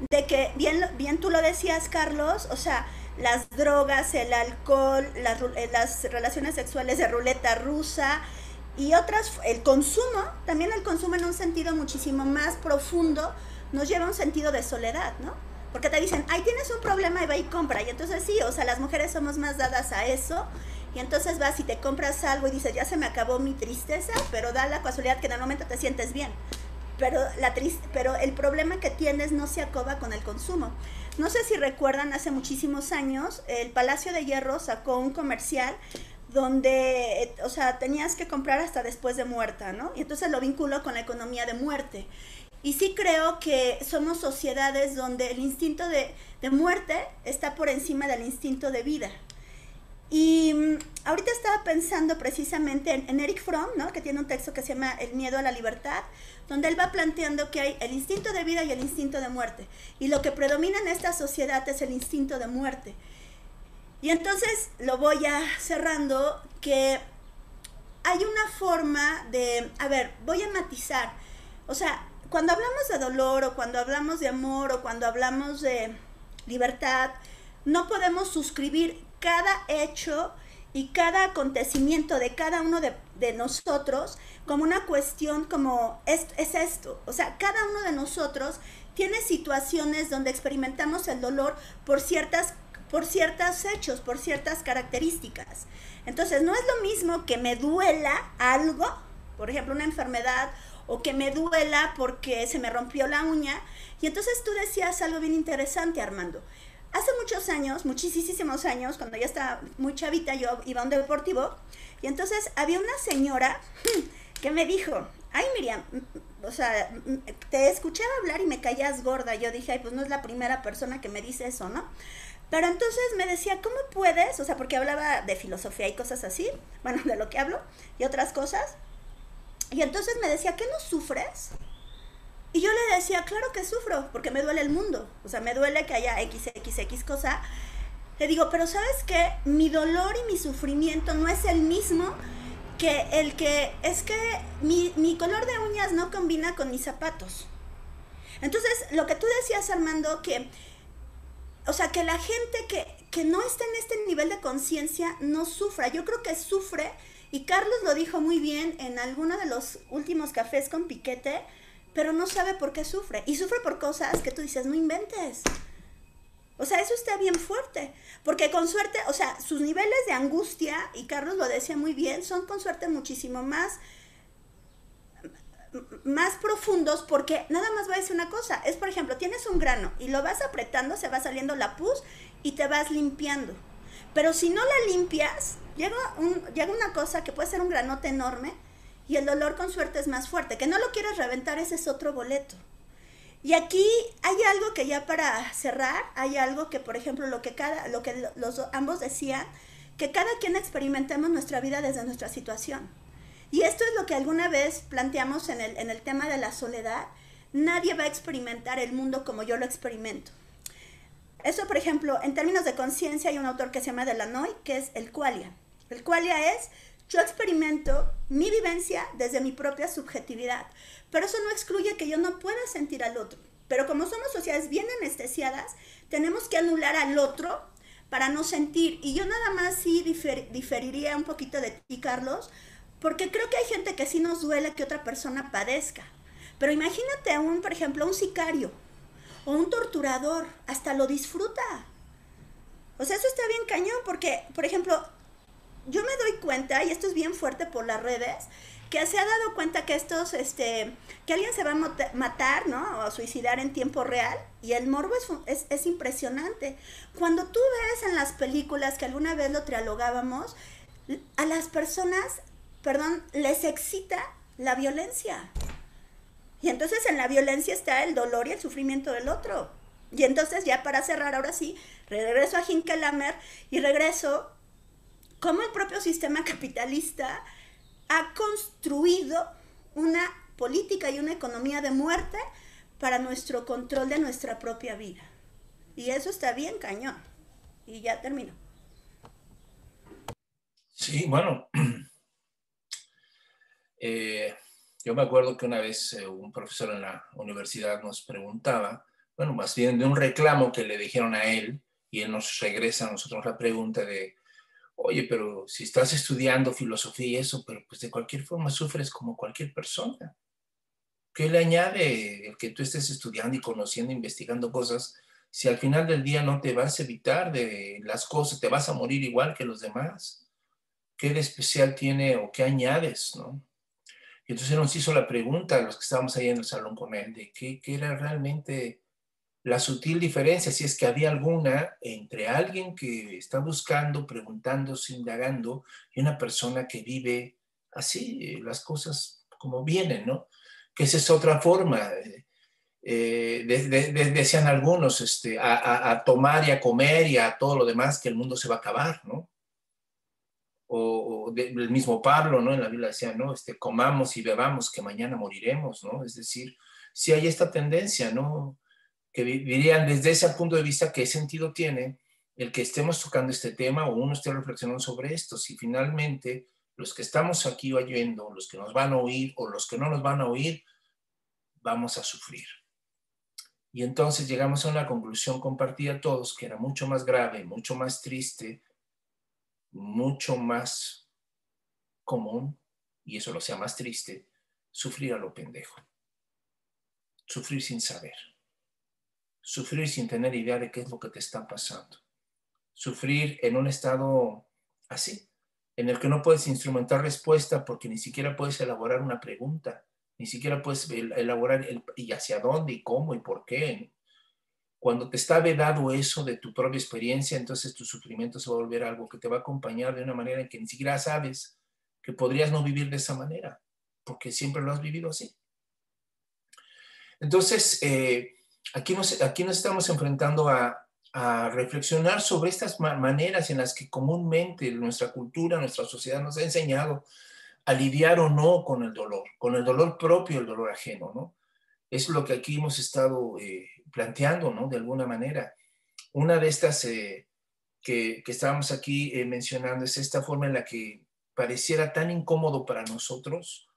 [SPEAKER 3] de que, bien, bien tú lo decías, Carlos, o sea, las drogas, el alcohol, las, eh, las relaciones sexuales de ruleta rusa y otras, el consumo, también el consumo en un sentido muchísimo más profundo, nos lleva a un sentido de soledad, ¿no? Porque te dicen, ahí tienes un problema y va y compra. Y entonces sí, o sea, las mujeres somos más dadas a eso. Y entonces vas y te compras algo y dices, ya se me acabó mi tristeza, pero da la casualidad que en el momento te sientes bien. Pero, la pero el problema que tienes no se acoba con el consumo. No sé si recuerdan, hace muchísimos años, el Palacio de Hierro sacó un comercial donde, o sea, tenías que comprar hasta después de muerta, ¿no? Y entonces lo vinculo con la economía de muerte. Y sí creo que somos sociedades donde el instinto de, muerte está por encima del instinto de vida. Y mm, ahorita estaba pensando precisamente en, Eric Fromm, ¿no? que tiene un texto que se llama El miedo a la libertad, donde él va planteando que hay el instinto de vida y el instinto de muerte. Y lo que predomina en esta sociedad es el instinto de muerte. Y entonces lo voy a cerrando que hay una forma de, a ver, voy a matizar. O sea, cuando hablamos de dolor o cuando hablamos de amor o cuando hablamos de libertad, no podemos suscribir cada hecho y cada acontecimiento de cada uno de, nosotros como una cuestión como es, es esto. O sea, cada uno de nosotros tiene situaciones donde experimentamos el dolor por ciertas por ciertos hechos, por ciertas características. Entonces, no es lo mismo que me duela algo, por ejemplo, una enfermedad o que me duela porque se me rompió la uña. Y entonces tú decías algo bien interesante, Armando. Hace muchos años, muchísimos años, cuando ya estaba muy chavita, yo iba a un deportivo y entonces había una señora que me dijo, ay Miriam, o sea, te escuché hablar y me caías gorda. Yo dije, ay, pues no es la primera persona que me dice eso, ¿no? Pero entonces me decía, ¿cómo puedes? O sea, porque hablaba de filosofía y cosas así, bueno, de lo que hablo y otras cosas. Y entonces me decía, ¿qué no sufres? Y yo le decía, claro que sufro, porque me duele el mundo. O sea, me duele que haya XXX cosa. Le digo, pero ¿sabes qué? Mi dolor y mi sufrimiento no es el mismo que el que es que mi, mi color de uñas no combina con mis zapatos. Entonces, lo que tú decías, Armando, que, o sea, que la gente que, que no está en este nivel de conciencia no sufra. Yo creo que sufre y Carlos lo dijo muy bien en alguno de los últimos cafés con Piquete, pero no sabe por qué sufre. Y sufre por cosas que tú dices, no inventes. O sea, eso está bien fuerte. Porque con suerte, o sea, sus niveles de angustia, y Carlos lo decía muy bien, son con suerte muchísimo más más profundos porque nada más va a decir una cosa, es por ejemplo, tienes un grano y lo vas apretando, se va saliendo la pus y te vas limpiando. Pero si no la limpias, llega, llega una cosa que puede ser un granote enorme y el dolor con suerte es más fuerte. Que no lo quieras reventar, ese es otro boleto. Y aquí hay algo que ya para cerrar, hay algo que, por ejemplo, lo que, cada, lo que los ambos decían, que cada quien experimentemos nuestra vida desde nuestra situación. Y esto es lo que alguna vez planteamos en el, en el tema de la soledad. Nadie va a experimentar el mundo como yo lo experimento. Eso, por ejemplo, en términos de conciencia hay un autor que se llama Delanoy, que es el qualia. El qualia es, yo experimento mi vivencia desde mi propia subjetividad, pero eso no excluye que yo no pueda sentir al otro. Pero como somos sociedades bien anestesiadas, tenemos que anular al otro para no sentir. Y yo nada más sí diferiría un poquito de ti, Carlos, porque creo que hay gente que sí nos duele que otra persona padezca. Pero imagínate a un, por ejemplo, un sicario o un torturador, hasta lo disfruta. O sea, eso está bien cañón porque, por ejemplo, yo me doy cuenta, y esto es bien fuerte por las redes, que se ha dado cuenta que estos, este, que alguien se va a matar, ¿no? O suicidar en tiempo real, y el morbo es, es, impresionante. Cuando tú ves en las películas que alguna vez lo trialogábamos, a las personas, perdón, les excita la violencia. Y entonces en la violencia está el dolor y el sufrimiento del otro. Y entonces ya para cerrar, ahora sí, regreso a Hinkelamer y regreso cómo el propio sistema capitalista ha construido una política y una economía de muerte para nuestro control de nuestra propia vida. Y eso está bien cañón. Y ya termino.
[SPEAKER 1] Sí, bueno. Eh, Yo me acuerdo que una vez eh, un profesor en la universidad nos preguntaba, bueno, más bien de un reclamo que le dijeron a él, y él nos regresa a nosotros la pregunta de, oye, pero si estás estudiando filosofía y eso, pero pues de cualquier forma sufres como cualquier persona. ¿Qué le añade el que tú estés estudiando y conociendo, investigando cosas, si al final del día no te vas a evitar de las cosas, te vas a morir igual que los demás? ¿Qué de especial tiene o qué añades, no? Y entonces nos hizo la pregunta a los que estábamos ahí en el salón con él, de qué, era realmente la sutil diferencia, si es que había alguna, entre alguien que está buscando, preguntándose, indagando, y una persona que vive así, eh, las cosas como vienen, ¿no? Que esa es otra forma. Eh, decían algunos, este, a, tomar y a comer y a todo lo demás, que el mundo se va a acabar, ¿no? O, el mismo Pablo, ¿no? En la Biblia decía, ¿no? Este, comamos y bebamos, que mañana moriremos, ¿no? Es decir, si hay esta tendencia, ¿no? que dirían desde ese punto de vista qué sentido tiene el que estemos tocando este tema o uno esté reflexionando sobre esto. Si finalmente los que estamos aquí oyendo, los que nos van a oír o los que no nos van a oír, vamos a sufrir. Y entonces llegamos a una conclusión compartida todos que era mucho más grave, mucho más triste, mucho más común, y eso lo sea más triste, sufrir a lo pendejo. Sufrir sin saber sufrir sin tener idea de qué es lo que te está pasando, sufrir en un estado así, en el que no puedes instrumentar respuesta porque ni siquiera puedes elaborar una pregunta, ni siquiera puedes elaborar el, y hacia dónde y cómo y por qué. Cuando te está vedado eso de tu propia experiencia, entonces tu sufrimiento se va a volver algo que te va a acompañar de una manera en que ni siquiera sabes que podrías no vivir de esa manera, porque siempre lo has vivido así. Entonces, eh, aquí nos, aquí nos estamos enfrentando a, reflexionar sobre estas maneras en las que comúnmente nuestra cultura, nuestra sociedad nos ha enseñado a lidiar o no con el dolor, con el dolor propio, el dolor ajeno, ¿no? Es lo que aquí hemos estado eh, planteando, ¿no? De alguna manera. Una de estas eh, que, que, estábamos aquí eh, mencionando es esta forma en la que pareciera tan incómodo para nosotros,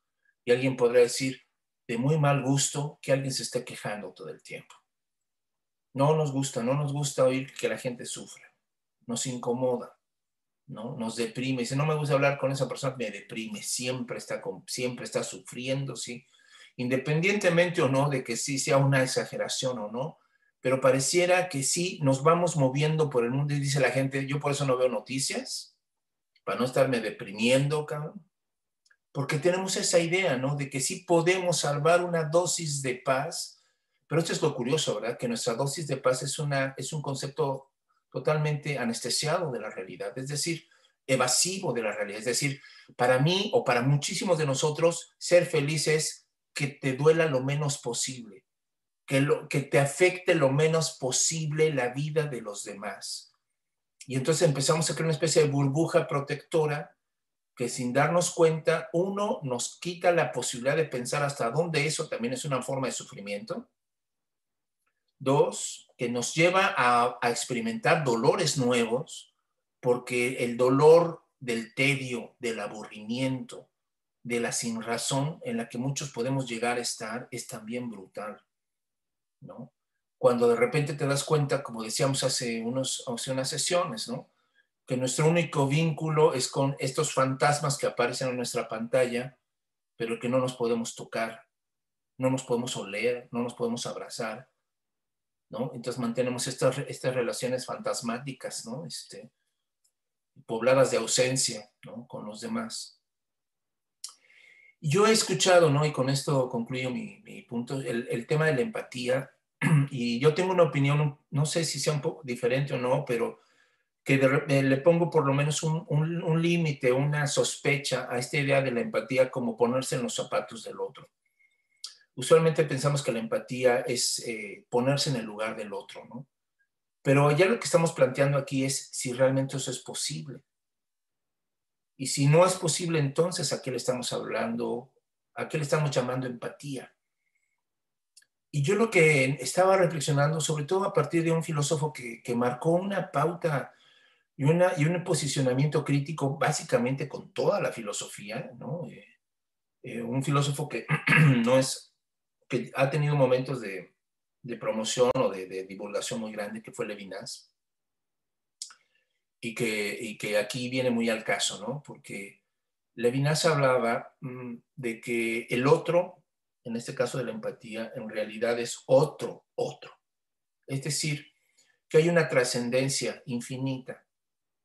[SPEAKER 1] y alguien podrá decir, de muy mal gusto, que alguien se esté quejando todo el tiempo. No nos gusta, no nos gusta oír que la gente sufra, nos incomoda, ¿no? Nos deprime. Si no me gusta hablar con esa persona, me deprime, siempre está, con, siempre está sufriendo, ¿sí? Independientemente o no de que sí sea una exageración o no, pero pareciera que sí nos vamos moviendo por el mundo y dice la gente, yo por eso no veo noticias, para no estarme deprimiendo, cabrón. Porque tenemos esa idea, ¿no? De que sí podemos salvar una dosis de paz pero esto es lo curioso, ¿verdad? Que nuestra dosis de paz es, una, es un concepto totalmente anestesiado de la realidad, es decir, evasivo de la realidad. Es decir, para mí o para muchísimos de nosotros, ser feliz es que te duela lo menos posible, que, lo, que te afecte lo menos posible la vida de los demás. Y entonces empezamos a crear una especie de burbuja protectora que sin darnos cuenta, uno, nos quita la posibilidad de pensar hasta dónde eso también es una forma de sufrimiento Dos, que nos lleva a, experimentar dolores nuevos, porque el dolor del tedio, del aburrimiento, de la sin razón en la que muchos podemos llegar a estar es también brutal, ¿no? Cuando de repente te das cuenta, como decíamos hace, unos, hace unas sesiones, ¿no? Que nuestro único vínculo es con estos fantasmas que aparecen en nuestra pantalla, pero que no nos podemos tocar, no nos podemos oler, no nos podemos abrazar, entonces mantenemos estas, estas relaciones fantasmáticas, ¿no? Este, pobladas de ausencia, Con los demás. Yo he escuchado, ¿no? Y con esto concluyo mi, punto, el, tema de la empatía, y yo tengo una opinión, no sé si sea un poco diferente o no, pero que le pongo por lo menos un, un límite, una sospecha a esta idea de la empatía como ponerse en los zapatos del otro usualmente pensamos que la empatía es eh, ponerse en el lugar del otro, ¿no? Pero ya lo que estamos planteando aquí es si realmente eso es posible. Y si no es posible, entonces, ¿a qué le estamos hablando? ¿A qué le estamos llamando empatía? Y yo lo que estaba reflexionando, sobre todo a partir de un filósofo que, marcó una pauta y, una, y un posicionamiento crítico básicamente con toda la filosofía, ¿no? Eh, eh, un filósofo que no es, que ha tenido momentos de, de promoción o de, divulgación muy grande, que fue Levinas, y que, y que aquí viene muy al caso, ¿no? Porque Levinas hablaba mm, de que el otro, en este caso de la empatía, en realidad es otro, otro. Es decir, que hay una trascendencia infinita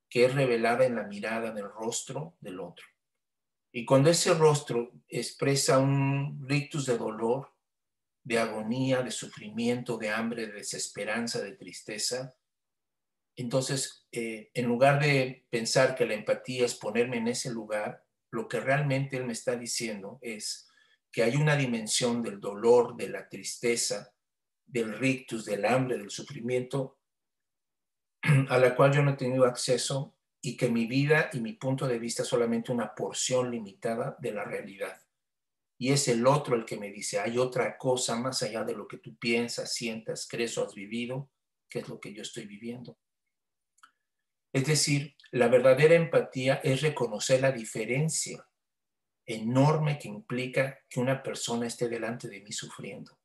[SPEAKER 1] que es revelada en la mirada del rostro del otro. Y cuando ese rostro expresa un rictus de dolor, de agonía, de sufrimiento, de hambre, de desesperanza, de tristeza, entonces, eh, en lugar de pensar que la empatía es ponerme en ese lugar, lo que realmente él me está diciendo es que hay una dimensión del dolor, de la tristeza, del rictus, del hambre, del sufrimiento, a la cual yo no he tenido acceso y que mi vida y mi punto de vista es solamente una porción limitada de la realidad. Y es el otro el que me dice, hay otra cosa más allá de lo que tú piensas, sientas, crees o has vivido, que es lo que yo estoy viviendo. Es decir, la verdadera empatía es reconocer la diferencia enorme que implica que una persona esté delante de mí sufriendo.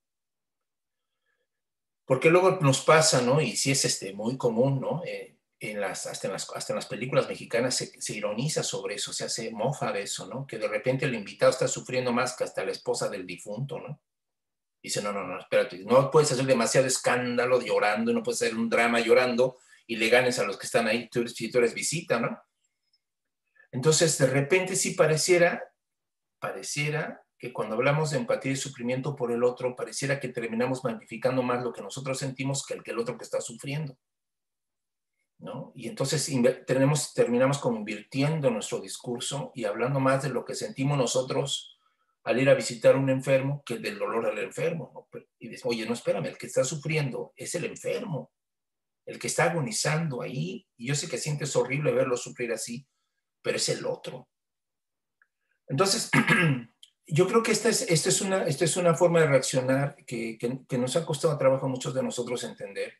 [SPEAKER 1] Porque luego nos pasa, ¿no? Y sí es este, muy común, ¿no? Eh, en las, hasta, en las, hasta en las películas mexicanas se, se, ironiza sobre eso, se hace mofa de eso, ¿no? Que de repente el invitado está sufriendo más que hasta la esposa del difunto, ¿no? Dice, no, no, no, espérate, no puedes hacer demasiado escándalo llorando, no puedes hacer un drama llorando, y le ganes a los que están ahí tú, si tú eres visita, ¿no? Entonces, de repente sí pareciera, pareciera que cuando hablamos de empatía y sufrimiento por el otro, pareciera que terminamos magnificando más lo que nosotros sentimos que el, que el otro que está sufriendo. ¿no? Y entonces tenemos, terminamos como invirtiendo nuestro discurso y hablando más de lo que sentimos nosotros al ir a visitar un enfermo que del dolor del enfermo. ¿no? Y dices, oye, no, espérame, el que está sufriendo es el enfermo el que está agonizando ahí, y yo sé que sientes horrible verlo sufrir así, pero es el otro. Entonces, yo creo que esta es, esta es, una, esta es una forma de reaccionar que, que, que nos ha costado trabajo a muchos de nosotros entender,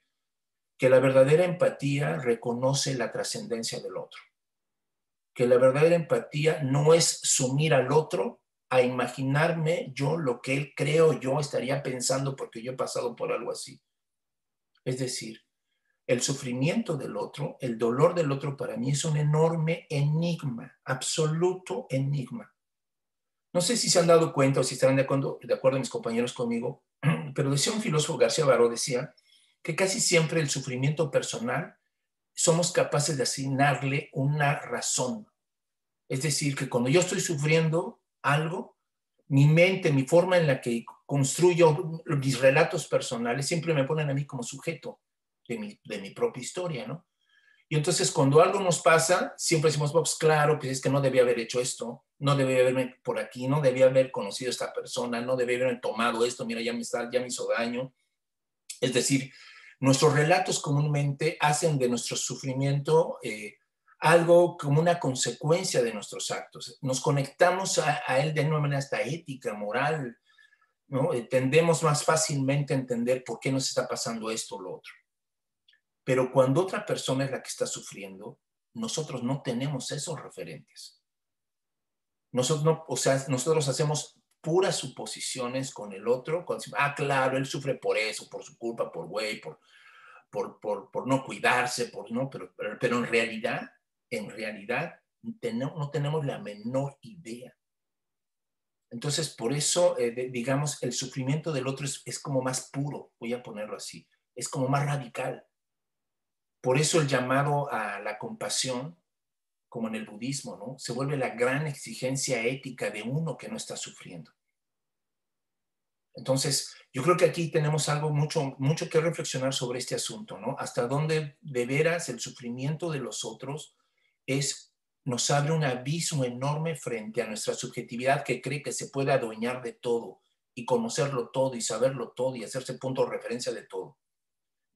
[SPEAKER 1] que la verdadera empatía reconoce la trascendencia del otro, que la verdadera empatía no es sumir al otro a imaginarme yo lo que él creo yo estaría pensando porque yo he pasado por algo así. Es decir, el sufrimiento del otro, el dolor del otro para mí es un enorme enigma, absoluto enigma. No sé si se han dado cuenta o si estarán de acuerdo, de mis compañeros conmigo, pero decía un filósofo García Baró, decía que casi siempre el sufrimiento personal somos capaces de asignarle una razón. Es decir, que cuando yo estoy sufriendo algo, mi mente, mi forma en la que construyo mis relatos personales siempre me ponen a mí como sujeto de mi, de mi propia historia, ¿no? Y entonces cuando algo nos pasa, siempre decimos, pues claro, pues es que no debía haber hecho esto, no debía haberme por aquí, no debía haber conocido a esta persona, no debía haberme tomado esto, mira, ya me, está, ya me hizo daño. Es decir, nuestros relatos comúnmente hacen de nuestro sufrimiento eh, algo como una consecuencia de nuestros actos. Nos conectamos a, él de una manera hasta ética, moral, ¿no? Tendemos más fácilmente a entender por qué nos está pasando esto o lo otro. Pero cuando otra persona es la que está sufriendo, nosotros no tenemos esos referentes. Nosotros, no, o sea, nosotros hacemos puras suposiciones con el otro, con, ah, claro, él sufre por eso, por su culpa, por güey, por, por, por, por, no cuidarse, por, ¿no? Pero, pero, en realidad, en realidad, no tenemos la menor idea. Entonces, por eso, eh, digamos, el sufrimiento del otro es, es como más puro, voy a ponerlo así, es como más radical. Por eso el llamado a la compasión, como en el budismo, ¿no? Se vuelve la gran exigencia ética de uno que no está sufriendo. Entonces, yo creo que aquí tenemos algo mucho, mucho que reflexionar sobre este asunto, ¿no? Hasta dónde de veras el sufrimiento de los otros es, nos abre un abismo enorme frente a nuestra subjetividad que cree que se puede adueñar de todo y conocerlo todo y saberlo todo y hacerse punto de referencia de todo.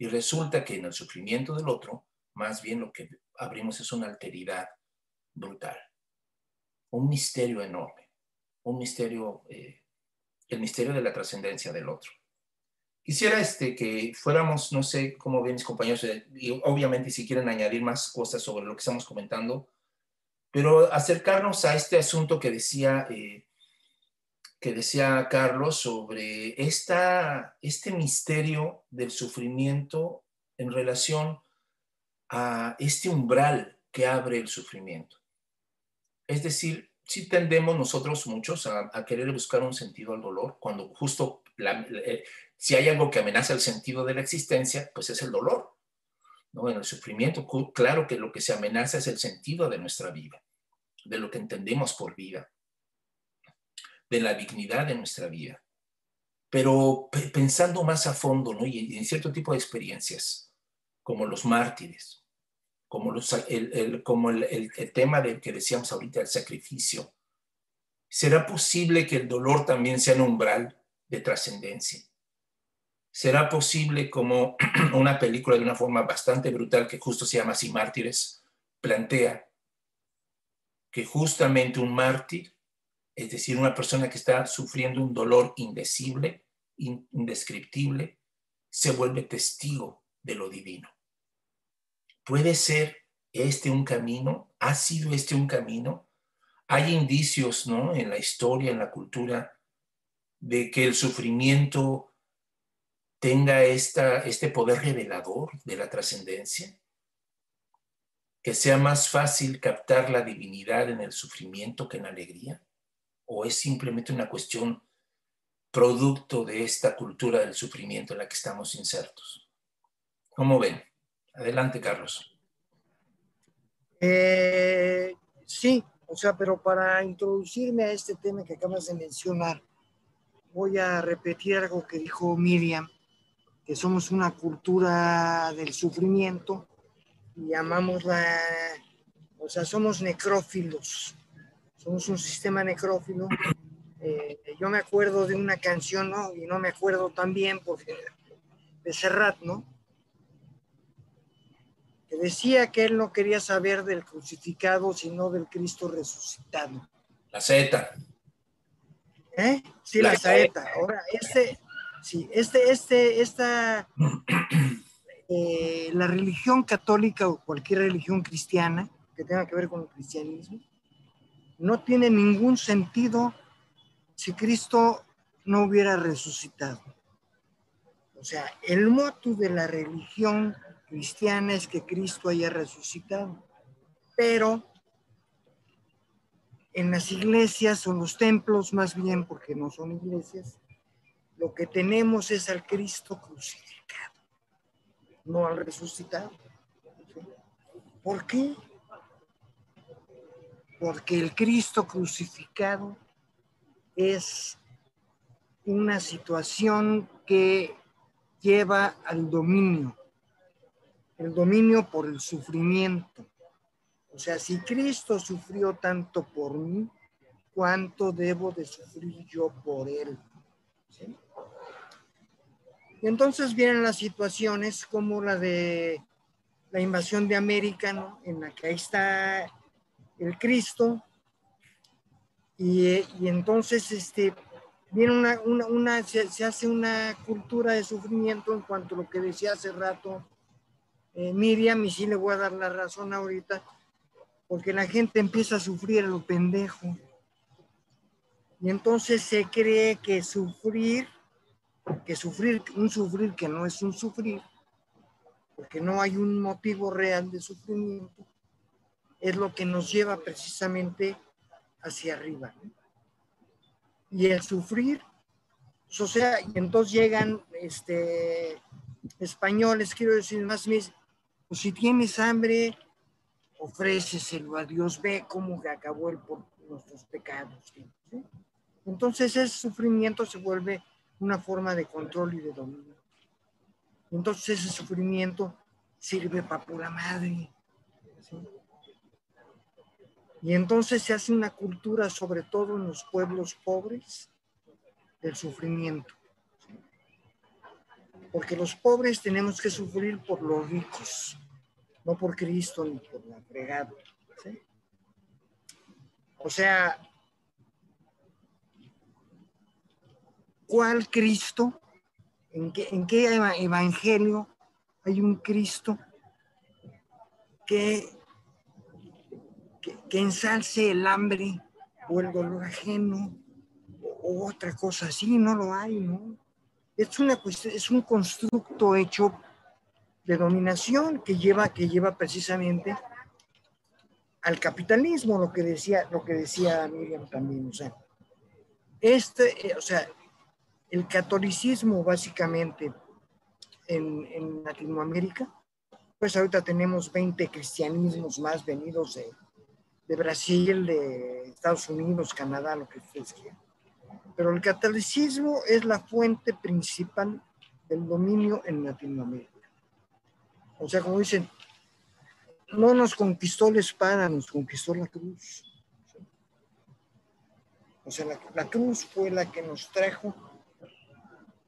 [SPEAKER 1] Y resulta que en el sufrimiento del otro, más bien lo que abrimos es una alteridad brutal, un misterio enorme, un misterio, eh, el misterio de la trascendencia del otro. Quisiera este, que fuéramos, no sé cómo ven mis compañeros, eh, y obviamente si quieren añadir más cosas sobre lo que estamos comentando, pero acercarnos a este asunto que decía, eh, que decía Carlos sobre este misterio del sufrimiento en relación a este umbral que abre el sufrimiento. Es decir, si tendemos nosotros muchos a, querer buscar un sentido al dolor, cuando justo eh, si hay algo que amenaza el sentido de la existencia, pues es el dolor. ¿no? En el sufrimiento, claro que lo que se amenaza es el sentido de nuestra vida, de lo que entendemos por vida de la dignidad de nuestra vida. Pero pensando más a fondo, ¿no? Y en cierto tipo de experiencias, como los mártires, como, el, el, tema del que decíamos ahorita, el sacrificio, ¿será posible que el dolor también sea un umbral de trascendencia? ¿Será posible como una película de una forma bastante brutal que justo se llama así Mártires, plantea que justamente un mártir es decir, una persona que está sufriendo un dolor indecible, indescriptible, se vuelve testigo de lo divino. ¿Puede ser este un camino? ¿Ha sido este un camino? Hay indicios ¿no? en la historia, en la cultura, de que el sufrimiento tenga esta, este poder revelador de la trascendencia, que sea más fácil captar la divinidad en el sufrimiento que en la alegría o es simplemente una cuestión producto de esta cultura del sufrimiento en la que estamos insertos? ¿Cómo ven? Adelante, Carlos.
[SPEAKER 2] Eh, sí, o sea, pero para introducirme a este tema que acabas de mencionar, voy a repetir algo que dijo Miriam, que somos una cultura del sufrimiento y amamos la, o sea, somos necrófilos somos un sistema necrófilo. Eh, yo me acuerdo de una canción, ¿no? Y no me acuerdo también porque de Serrat, ¿no? Que decía que él no quería saber del crucificado, sino del Cristo resucitado.
[SPEAKER 1] La Z.
[SPEAKER 2] ¿Eh? Sí, la, saeta. Ahora, este, sí, este, este, esta, eh, la religión católica o cualquier religión cristiana que tenga que ver con el cristianismo, no tiene ningún sentido si Cristo no hubiera resucitado. O sea, el moto de la religión cristiana es que Cristo haya resucitado, pero en las iglesias o los templos más bien, porque no son iglesias, lo que tenemos es al Cristo crucificado, no al resucitado. ¿Por qué? Porque el Cristo crucificado es una situación que lleva al dominio, el dominio por el sufrimiento. O sea, si Cristo sufrió tanto por mí, ¿cuánto debo de sufrir yo por Él? Y entonces vienen las situaciones como la de la invasión de América, ¿no? en la que ahí está el Cristo, y, entonces este, viene una, una, se, hace una cultura de sufrimiento en cuanto a lo que decía hace rato eh, Miriam, y sí le voy a dar la razón ahorita, porque la gente empieza a sufrir lo pendejo. Y entonces se cree que sufrir, que sufrir, un sufrir que no es un sufrir, porque no hay un motivo real de sufrimiento, es lo que nos lleva precisamente hacia arriba. Y el sufrir, pues, o sea, y entonces llegan este, españoles, quiero decir más, pues si tienes hambre, ofréceselo a Dios, ve cómo acabó el por nuestros pecados. Entonces ese sufrimiento se vuelve una forma de control y de dominio. Entonces ese sufrimiento sirve para pura madre. Y entonces se hace una cultura, sobre todo en los pueblos pobres, del sufrimiento. Porque los pobres tenemos que sufrir por los ricos, no por Cristo ni por la fregada. O sea, ¿cuál Cristo? ¿En qué, ¿En qué evangelio hay un Cristo que que, ensalce el hambre o el dolor ajeno, o otra cosa así, no lo hay, ¿no? Es, una cuestión, es un constructo hecho de dominación que lleva, que lleva precisamente al capitalismo, lo que decía, lo que decía Miriam también, o sea, este, eh, o sea, el catolicismo básicamente en, en, Latinoamérica, pues ahorita tenemos 20 cristianismos más venidos de, de Brasil, de Estados Unidos, Canadá, lo que ustedes quieran. Pero el catolicismo es la fuente principal del dominio en Latinoamérica. O sea, como dicen, no nos conquistó la espada, nos conquistó la cruz. O sea, la, cruz fue la que nos trajo,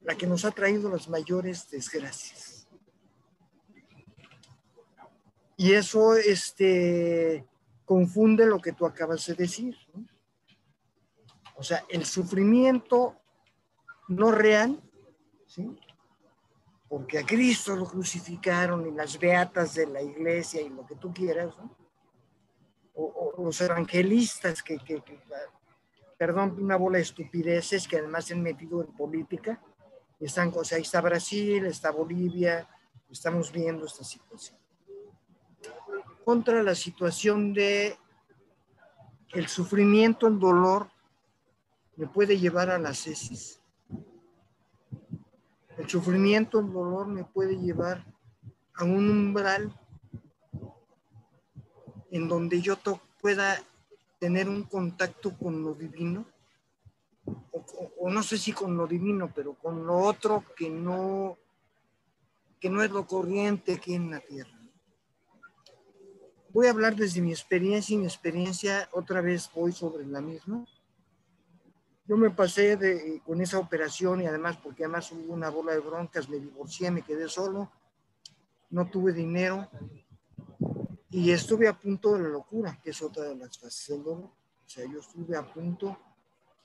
[SPEAKER 2] la que nos ha traído las mayores desgracias. Y eso este, confunde lo que tú acabas de decir. O sea, el sufrimiento no real, ¿sí? porque a Cristo lo crucificaron y las beatas de la iglesia y lo que tú quieras, o, los evangelistas que, que, perdón, una bola de estupideces que además se han metido en política. Están, o sea, ahí está Brasil, está Bolivia, estamos viendo esta situación. Contra la situación de el sufrimiento, el dolor, me puede llevar a la cesis. El sufrimiento, el dolor me puede llevar a un umbral en donde yo pueda tener un contacto con lo divino, o, no sé si con lo divino, pero con lo otro que no, que no es lo corriente aquí en la tierra. Voy a hablar desde mi experiencia y mi experiencia otra vez voy sobre la misma. Yo me pasé de, con esa operación y además porque además hubo una bola de broncas, me divorcié, me quedé solo, no tuve dinero, y estuve a punto de la locura, que es otra de las fases del dolor. O sea, yo estuve a punto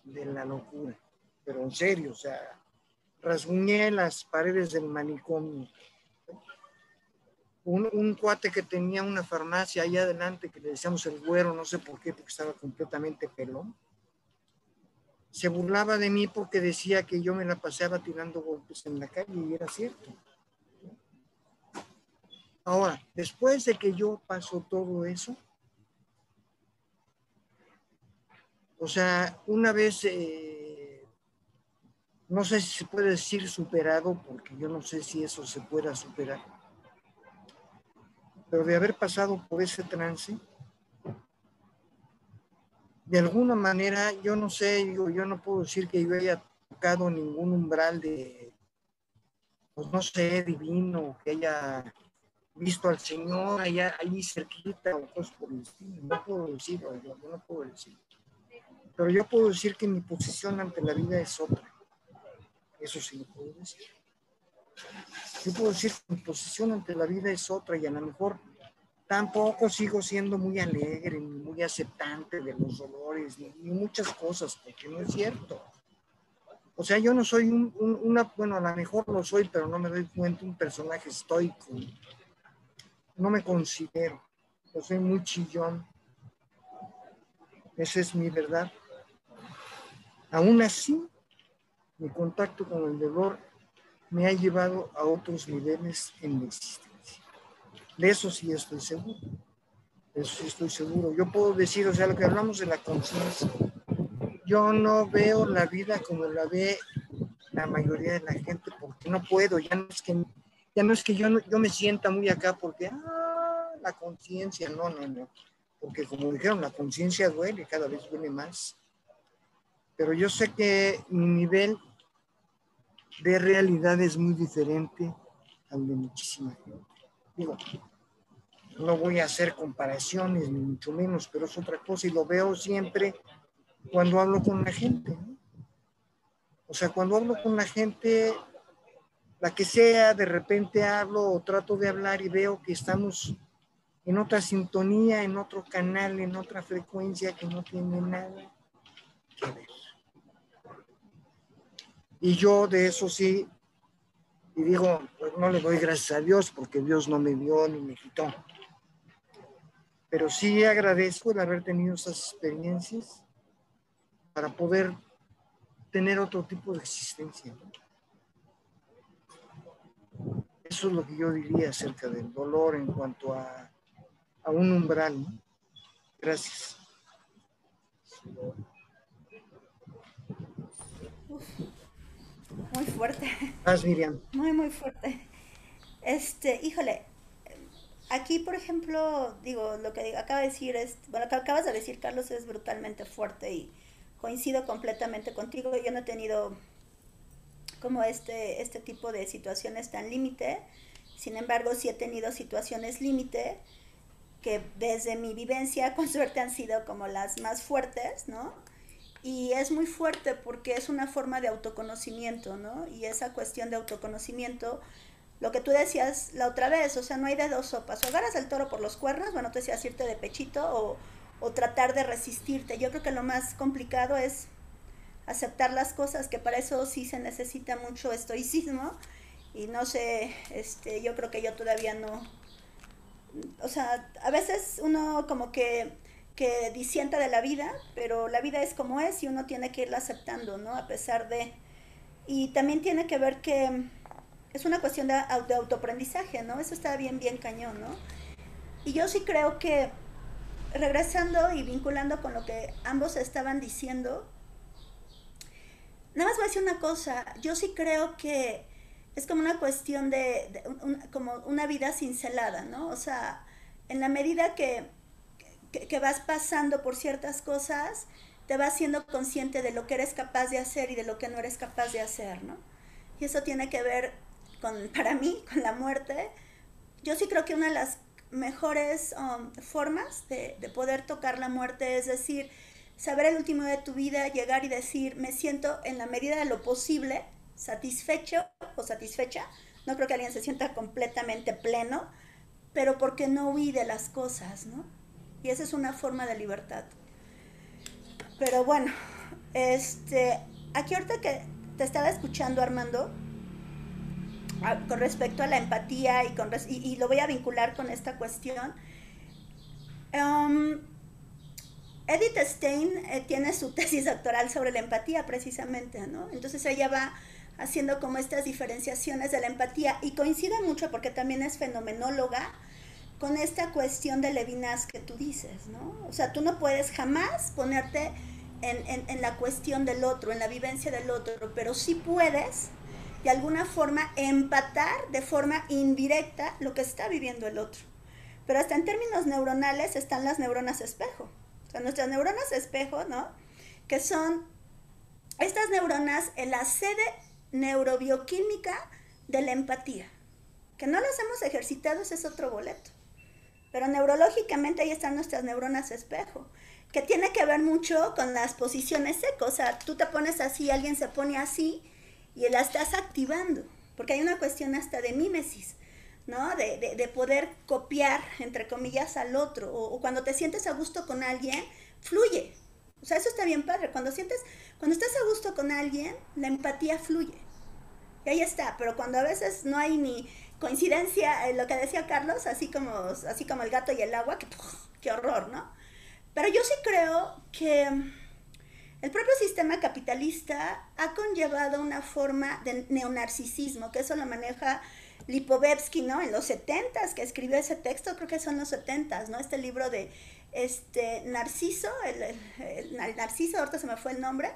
[SPEAKER 2] de la locura, pero en serio, o sea, rasguñé las paredes del manicomio. Un, un, cuate que tenía una farmacia allá adelante, que le decíamos el güero, no sé por qué, porque estaba completamente pelón, se burlaba de mí porque decía que yo me la paseaba tirando golpes en la calle y era cierto. Ahora, después de que yo paso todo eso, o sea, una vez, eh, no sé si se puede decir superado, porque yo no sé si eso se pueda superar, pero de haber pasado por ese trance, de alguna manera, yo no sé, digo, yo no puedo decir que yo haya tocado ningún umbral de, pues no sé, divino, que haya visto al Señor allá, allí cerquita o cosas por el estilo. No puedo decirlo, yo no puedo decir. Pero yo puedo decir que mi posición ante la vida es otra. Eso sí lo puedo decir. Yo puedo decir que mi posición ante la vida es otra y a lo mejor tampoco sigo siendo muy alegre, ni muy aceptante de los dolores, ni, muchas cosas, porque no es cierto. O sea, yo no soy un, una, bueno, a lo mejor lo soy, pero no me doy cuenta, un personaje estoico, no me considero. Yo soy muy chillón. Esa es mi verdad. Aún así, mi contacto con el dolor me ha llevado a otros niveles en mi existencia. De eso sí estoy seguro. De eso sí estoy seguro. Yo puedo decir, o sea, lo que hablamos de la conciencia, yo no veo la vida como la ve la mayoría de la gente porque no puedo, ya no es que ya no es que yo, yo me sienta muy acá porque, ah, la conciencia, no, no, no. Porque como dijeron, la conciencia duele, cada vez duele más. Pero yo sé que mi nivel de realidad es muy diferente al de muchísima gente. Digo, no voy a hacer comparaciones, ni mucho menos, pero es otra cosa y lo veo siempre cuando hablo con la gente. O sea, cuando hablo con la gente, la que sea, de repente hablo o trato de hablar y veo que estamos en otra sintonía, en otro canal, en otra frecuencia que no tiene nada que ver. Y yo de eso sí, y digo, pues no le doy gracias a Dios porque Dios no me dio ni me quitó. Pero sí agradezco el haber tenido esas experiencias para poder tener otro tipo de existencia. Eso es lo que yo diría acerca del dolor en cuanto a, a un umbral. Gracias.
[SPEAKER 3] Muy fuerte.
[SPEAKER 2] Más, Miriam.
[SPEAKER 3] Muy, muy fuerte. Este, híjole, aquí, por ejemplo, digo, lo que acaba de decir es, bueno, lo que acabas de decir, Carlos, es brutalmente fuerte y coincido completamente contigo. Yo no he tenido como este, este tipo de situaciones tan límite. Sin embargo, sí he tenido situaciones límite que desde mi vivencia, con suerte, han sido como las más fuertes, ¿no? Y es muy fuerte porque es una forma de autoconocimiento, ¿no? Y esa cuestión de autoconocimiento, lo que tú decías la otra vez, o sea, no hay de dos sopas. O agarras el toro por los cuernos, bueno, tú decías irte de pechito o, o tratar de resistirte. Yo creo que lo más complicado es aceptar las cosas, que para eso sí se necesita mucho estoicismo. Y no sé, este, yo creo que yo todavía no. O sea, a veces uno como que, que disienta de la vida, pero la vida es como es y uno tiene que irla aceptando, ¿no? A pesar de. Y también tiene que ver que es una cuestión de, de autoaprendizaje, ¿no? Eso está bien, bien cañón, ¿no? Y yo sí creo que, regresando y vinculando con lo que ambos estaban diciendo, Nada más voy a decir una cosa, yo sí creo que es como una cuestión de, como una vida cincelada, ¿no? O sea, en la medida que, que, vas pasando por ciertas cosas, te vas siendo consciente de lo que eres capaz de hacer y de lo que no eres capaz de hacer, ¿no? Y eso tiene que ver con, para mí, con la muerte. Yo sí creo que una de las mejores um, formas de, de poder tocar la muerte es decir, saber el último de tu vida, llegar y decir, me siento en la medida de lo posible satisfecho o satisfecha. No creo que alguien se sienta completamente pleno, pero porque no huí de las cosas, ¿no? Y esa es una forma de libertad. Pero bueno, este, aquí ahorita que te estaba escuchando, Armando, ah, con respecto a la empatía y, con, y, lo voy a vincular con esta cuestión. Um, Edith Stein eh, tiene su tesis doctoral sobre la empatía precisamente, ¿no? Entonces ella va haciendo como estas diferenciaciones de la empatía y coincide mucho porque también es fenomenóloga con esta cuestión de Levinas que tú dices, ¿no? O sea, tú no puedes jamás ponerte en, en la cuestión del otro, en la vivencia del otro, pero sí puedes de alguna forma empatar de forma indirecta lo que está viviendo el otro. Pero hasta en términos neuronales están las neuronas espejo. O sea, nuestras neuronas espejo, ¿no? Que son estas neuronas en la sede neurobioquímica de la empatía. Que no las hemos ejercitado, ese es otro boleto. Pero neurológicamente ahí están nuestras neuronas espejo, que tiene que ver mucho con las posiciones secas. O sea, tú te pones así, alguien se pone así y la estás activando, porque hay una cuestión hasta de mímesis. ¿no? De, de, poder copiar, entre comillas, al otro. O, cuando te sientes a gusto con alguien, fluye. O sea, eso está bien padre. Cuando sientes, cuando estás a gusto con alguien, la empatía fluye. Y ahí está. Pero cuando a veces no hay ni coincidencia, en lo que decía Carlos, así como, así como el gato y el agua, que qué horror, ¿no? Pero yo sí creo que el propio sistema capitalista ha conllevado una forma de neonarcisismo, que eso lo maneja Lipovetsky, ¿no? En los 70 que escribió ese texto, creo que son los 70 ¿no? Este libro de este Narciso, el, Narciso, ahorita se me fue el nombre,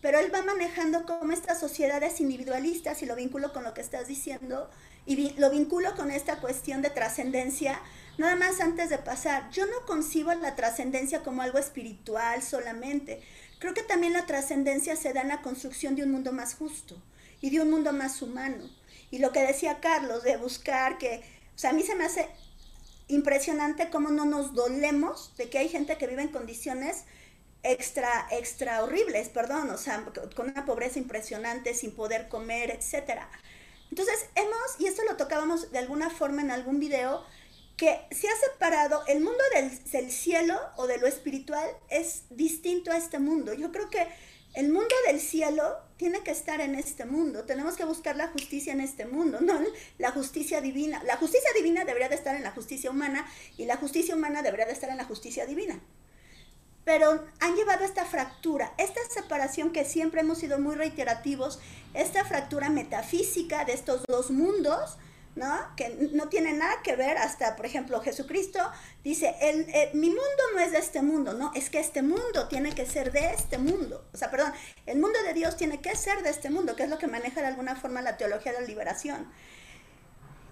[SPEAKER 3] pero él va manejando como estas sociedades individualistas y lo vinculo con lo que estás diciendo y lo vinculo con esta cuestión de trascendencia. Nada más antes de pasar, yo no concibo la trascendencia como algo espiritual solamente. Creo que también la trascendencia se da en la construcción de un mundo más justo y de un mundo más humano. Y lo que decía Carlos, de buscar que, o sea, a mí se me hace impresionante cómo no nos dolemos de que hay gente que vive en condiciones extra, extra horribles, perdón, o sea, con una pobreza impresionante, sin poder comer, etc. Entonces, hemos, y esto lo tocábamos de alguna forma en algún video, que se ha separado el mundo del, cielo o de lo espiritual es distinto a este mundo. Yo creo que el mundo del cielo tiene que estar en este mundo. Tenemos que buscar la justicia en este mundo, no la justicia divina. La justicia divina debería de estar en la justicia humana y la justicia humana debería de estar en la justicia divina. Pero han llevado esta fractura, esta separación que siempre hemos sido muy reiterativos, esta fractura metafísica de estos dos mundos, ¿no? Que no tiene nada que ver hasta, por ejemplo, Jesucristo dice, el, mi mundo no es de este mundo, no, es que este mundo tiene que ser de este mundo. O sea, perdón, el mundo de Dios tiene que ser de este mundo, que es lo que maneja de alguna forma la teología de la liberación.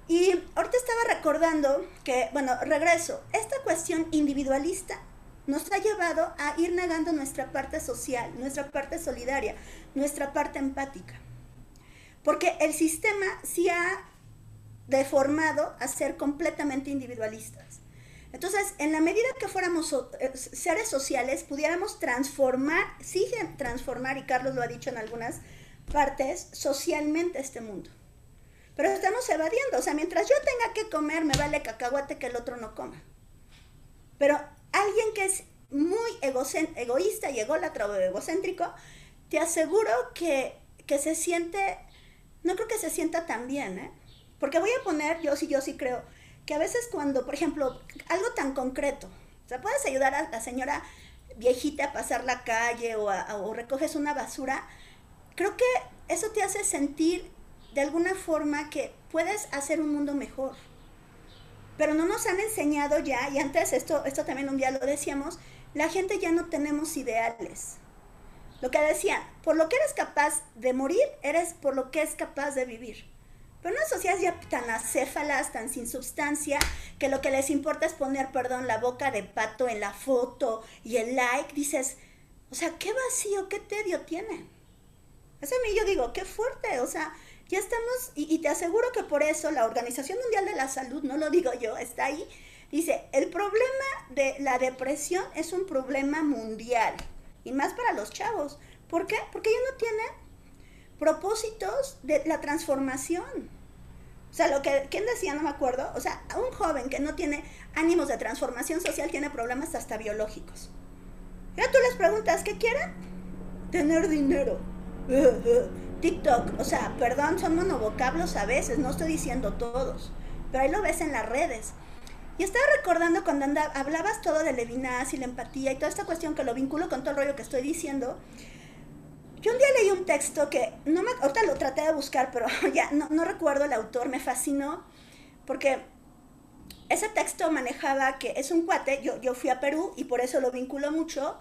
[SPEAKER 3] Y ahorita estaba recordando que, bueno, regreso, esta cuestión individualista nos ha llevado a ir negando nuestra parte social, nuestra parte solidaria, nuestra parte empática. Porque el sistema sí ha deformado a ser completamente individualistas. Entonces, en la medida que fuéramos eh, seres sociales, pudiéramos transformar, siguen transformar, y Carlos lo ha dicho en algunas partes, socialmente este mundo. Pero estamos evadiendo, o sea, mientras yo tenga que comer, me vale cacahuate que el otro no coma. Pero alguien que es muy egoísta y ególatra o egocéntrico, te aseguro que, que se siente, no creo que se sienta tan bien, ¿eh? Porque voy a poner, yo sí, yo sí creo, que a veces cuando, por ejemplo, algo tan concreto, o sea, puedes ayudar a la señora viejita a pasar la calle o, o recoges una basura, creo que eso te hace sentir de alguna forma que puedes hacer un mundo mejor. Pero no nos han enseñado ya, y antes esto, esto también un día lo decíamos, la gente ya no tenemos ideales. Lo que decían, por lo que eres capaz de morir, eres por lo que es capaz de vivir. Pero una sociedad ya tan acéfalas, tan sin sustancia, que lo que les importa es poner, perdón, la boca de pato en la foto y el like, dices, o sea, qué vacío, qué tedio tiene. Eso a mí yo digo, qué fuerte, o sea, ya estamos, y, te aseguro que por eso la Organización Mundial de la Salud, no lo digo yo, está ahí, dice, el problema de la depresión es un problema mundial, y más para los chavos. ¿Por qué? Porque ya no tienen propósitos de la transformación. O sea, lo que, ¿quién decía? No me acuerdo. O sea, un joven que no tiene ánimos de transformación social tiene problemas hasta biológicos. Ya tú les preguntas, ¿qué quieren? Tener dinero. TikTok, o sea, perdón, son monovocablos a veces, no estoy diciendo todos, pero ahí lo ves en las redes. Y estaba recordando cuando hablabas todo de Levinas y la empatía y toda esta cuestión que lo vinculo con todo el rollo que estoy diciendo, yo un día leí un texto que, no me, ahorita lo traté de buscar, pero ya no, recuerdo el autor, me fascinó, porque ese texto manejaba que es un cuate, yo, yo fui a Perú y por eso lo vinculo mucho.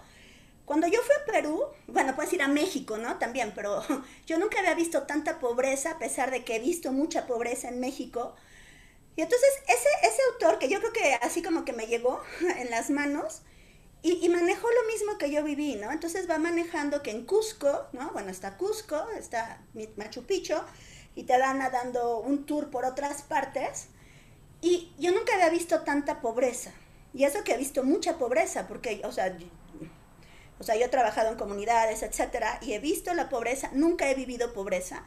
[SPEAKER 3] Cuando yo fui a Perú, bueno, puedes ir a México, ¿no? También, pero yo nunca había visto tanta pobreza, a pesar de que he visto mucha pobreza en México. Y entonces ese, ese autor, que yo creo que así como que me llegó en las manos, y, manejó lo mismo que yo viví, ¿no? Entonces va manejando que en Cusco, ¿no? Bueno, está Cusco, está Machu Picchu, y te van dando un tour por otras partes. Y yo nunca había visto tanta pobreza. Y eso que he visto mucha pobreza, porque, o sea, o sea, yo he trabajado en comunidades, etcétera, y he visto la pobreza, nunca he vivido pobreza,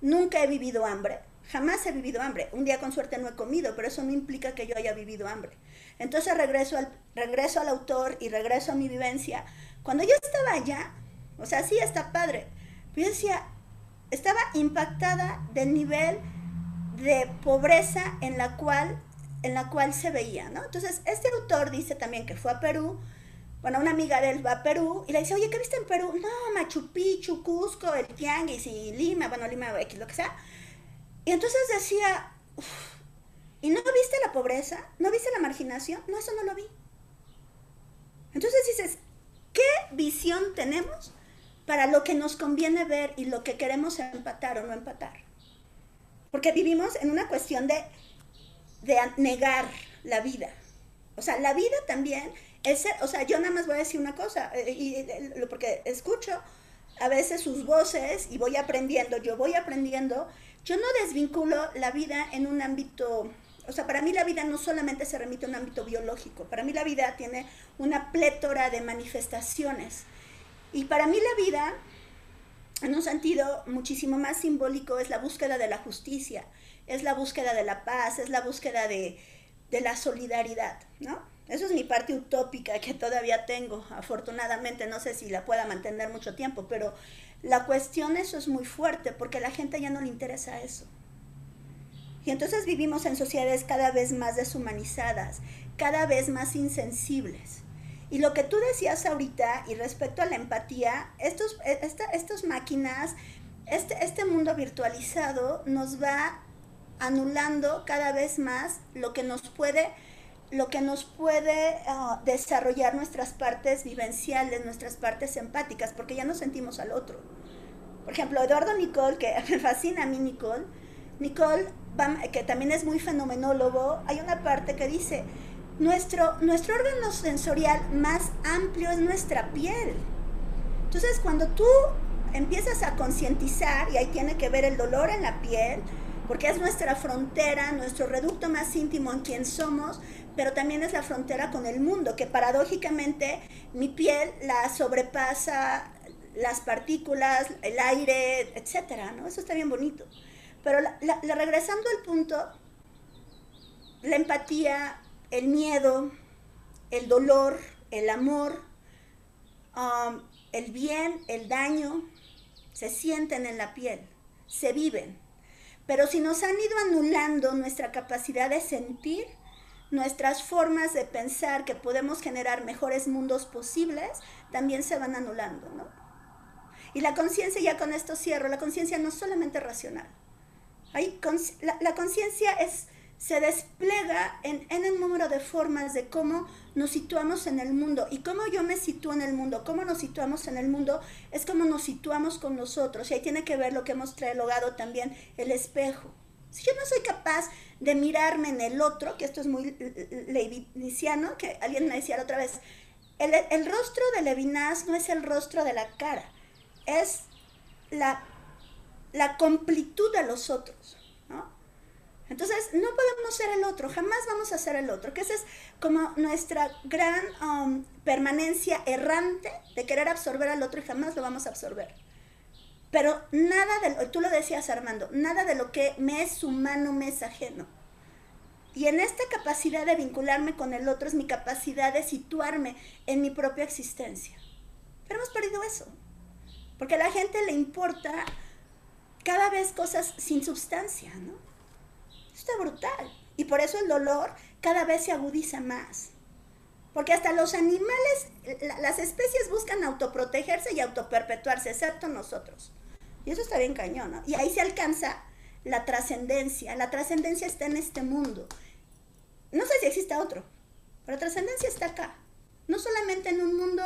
[SPEAKER 3] nunca he vivido hambre, jamás he vivido hambre. Un día con suerte no he comido, pero eso no implica que yo haya vivido hambre. Entonces regreso al, regreso al autor y regreso a mi vivencia. Cuando yo estaba allá, o sea, sí está padre, yo decía, estaba impactada del nivel de pobreza en la cual, en la cual se veía, ¿no? Entonces, este autor dice también que fue a Perú, bueno, una amiga de él va a Perú y le dice, oye, ¿qué viste en Perú? No, Machu Picchu, Cusco, el Tianguis y Lima, bueno, Lima X, lo que sea. Y entonces decía, ¿Y no viste la pobreza? ¿No viste la marginación? No, eso no lo vi. Entonces dices, ¿qué visión tenemos para lo que nos conviene ver y lo que queremos empatar o no empatar? Porque vivimos en una cuestión de, de negar la vida. O sea, la vida también es, o sea, yo nada más voy a decir una cosa, eh, y, eh, porque escucho a veces sus voces y voy aprendiendo, yo voy aprendiendo, yo no desvinculo la vida en un ámbito o sea, para mí la vida no solamente se remite a un ámbito biológico, para mí la vida tiene una plétora de manifestaciones. Y para mí la vida, en un sentido muchísimo más simbólico, es la búsqueda de la justicia, es la búsqueda de la paz, es la búsqueda de, de la solidaridad, ¿no? Eso es mi parte utópica que todavía tengo, afortunadamente, no sé si la pueda mantener mucho tiempo, pero la cuestión eso es muy fuerte porque a la gente ya no le interesa eso. Y entonces vivimos en sociedades cada vez más deshumanizadas, cada vez más insensibles. Y lo que tú decías ahorita y respecto a la empatía, estos, e, estas máquinas, este, este mundo virtualizado nos va anulando cada vez más lo que nos puede lo que nos puede ah, desarrollar nuestras partes vivenciales, nuestras partes empáticas, porque ya no sentimos al otro. Por ejemplo, Eduardo Nicole, que me fascina a mí Nicole, Nicole, que también es muy fenomenólogo, hay una parte que dice, nuestro, nuestro órgano sensorial más amplio es nuestra piel. Entonces, cuando tú empiezas a concientizar, y ahí tiene que ver el dolor en la piel, porque es nuestra frontera, nuestro reducto más íntimo en quien somos, pero también es la frontera con el mundo, que paradójicamente mi piel la sobrepasa las partículas, el aire, etcétera, ¿no? Eso está bien bonito. Pero regresando al punto, la empatía, el miedo, el dolor, el amor, um, el bien, el daño, se sienten en la piel, se viven. Pero si nos han ido anulando nuestra capacidad de sentir, nuestras formas de pensar que podemos generar mejores mundos posibles también se van anulando, ¿no? Y la conciencia, ya con esto cierro, la conciencia no es solamente racional. Hay, la, conciencia se despliega en, en, el número de formas de cómo nos situamos en el mundo. Y cómo yo me sitúo en el mundo, cómo nos situamos en el mundo, es como nos situamos con nosotros. Y ahí tiene que ver lo que hemos trilogado también, el espejo. Si yo no soy capaz de mirarme en el otro, que esto es muy leviniciano, que alguien me decía la otra vez, el, el rostro de Levinas no es el rostro de la cara, es la, la completud de los otros. Entonces, no podemos ser el otro, jamás vamos a ser el otro, que esa es como nuestra gran um, permanencia errante de querer absorber al otro y jamás lo vamos a absorber. Pero nada de lo, tú lo decías Armando, nada de lo que me es humano me es ajeno. Y en esta capacidad de vincularme con el otro es mi capacidad de situarme en mi propia existencia. Pero hemos perdido eso. Porque a la gente le importa cada vez cosas sin sustancia, ¿no? está brutal. Y por eso el dolor cada vez se agudiza más. Porque hasta los animales, las especies buscan autoprotegerse y autoperpetuarse, excepto nosotros. Y eso está bien cañón, Y ahí se alcanza la trascendencia. La trascendencia está en este mundo. No sé si existe otro, pero la trascendencia está acá. No solamente en un mundo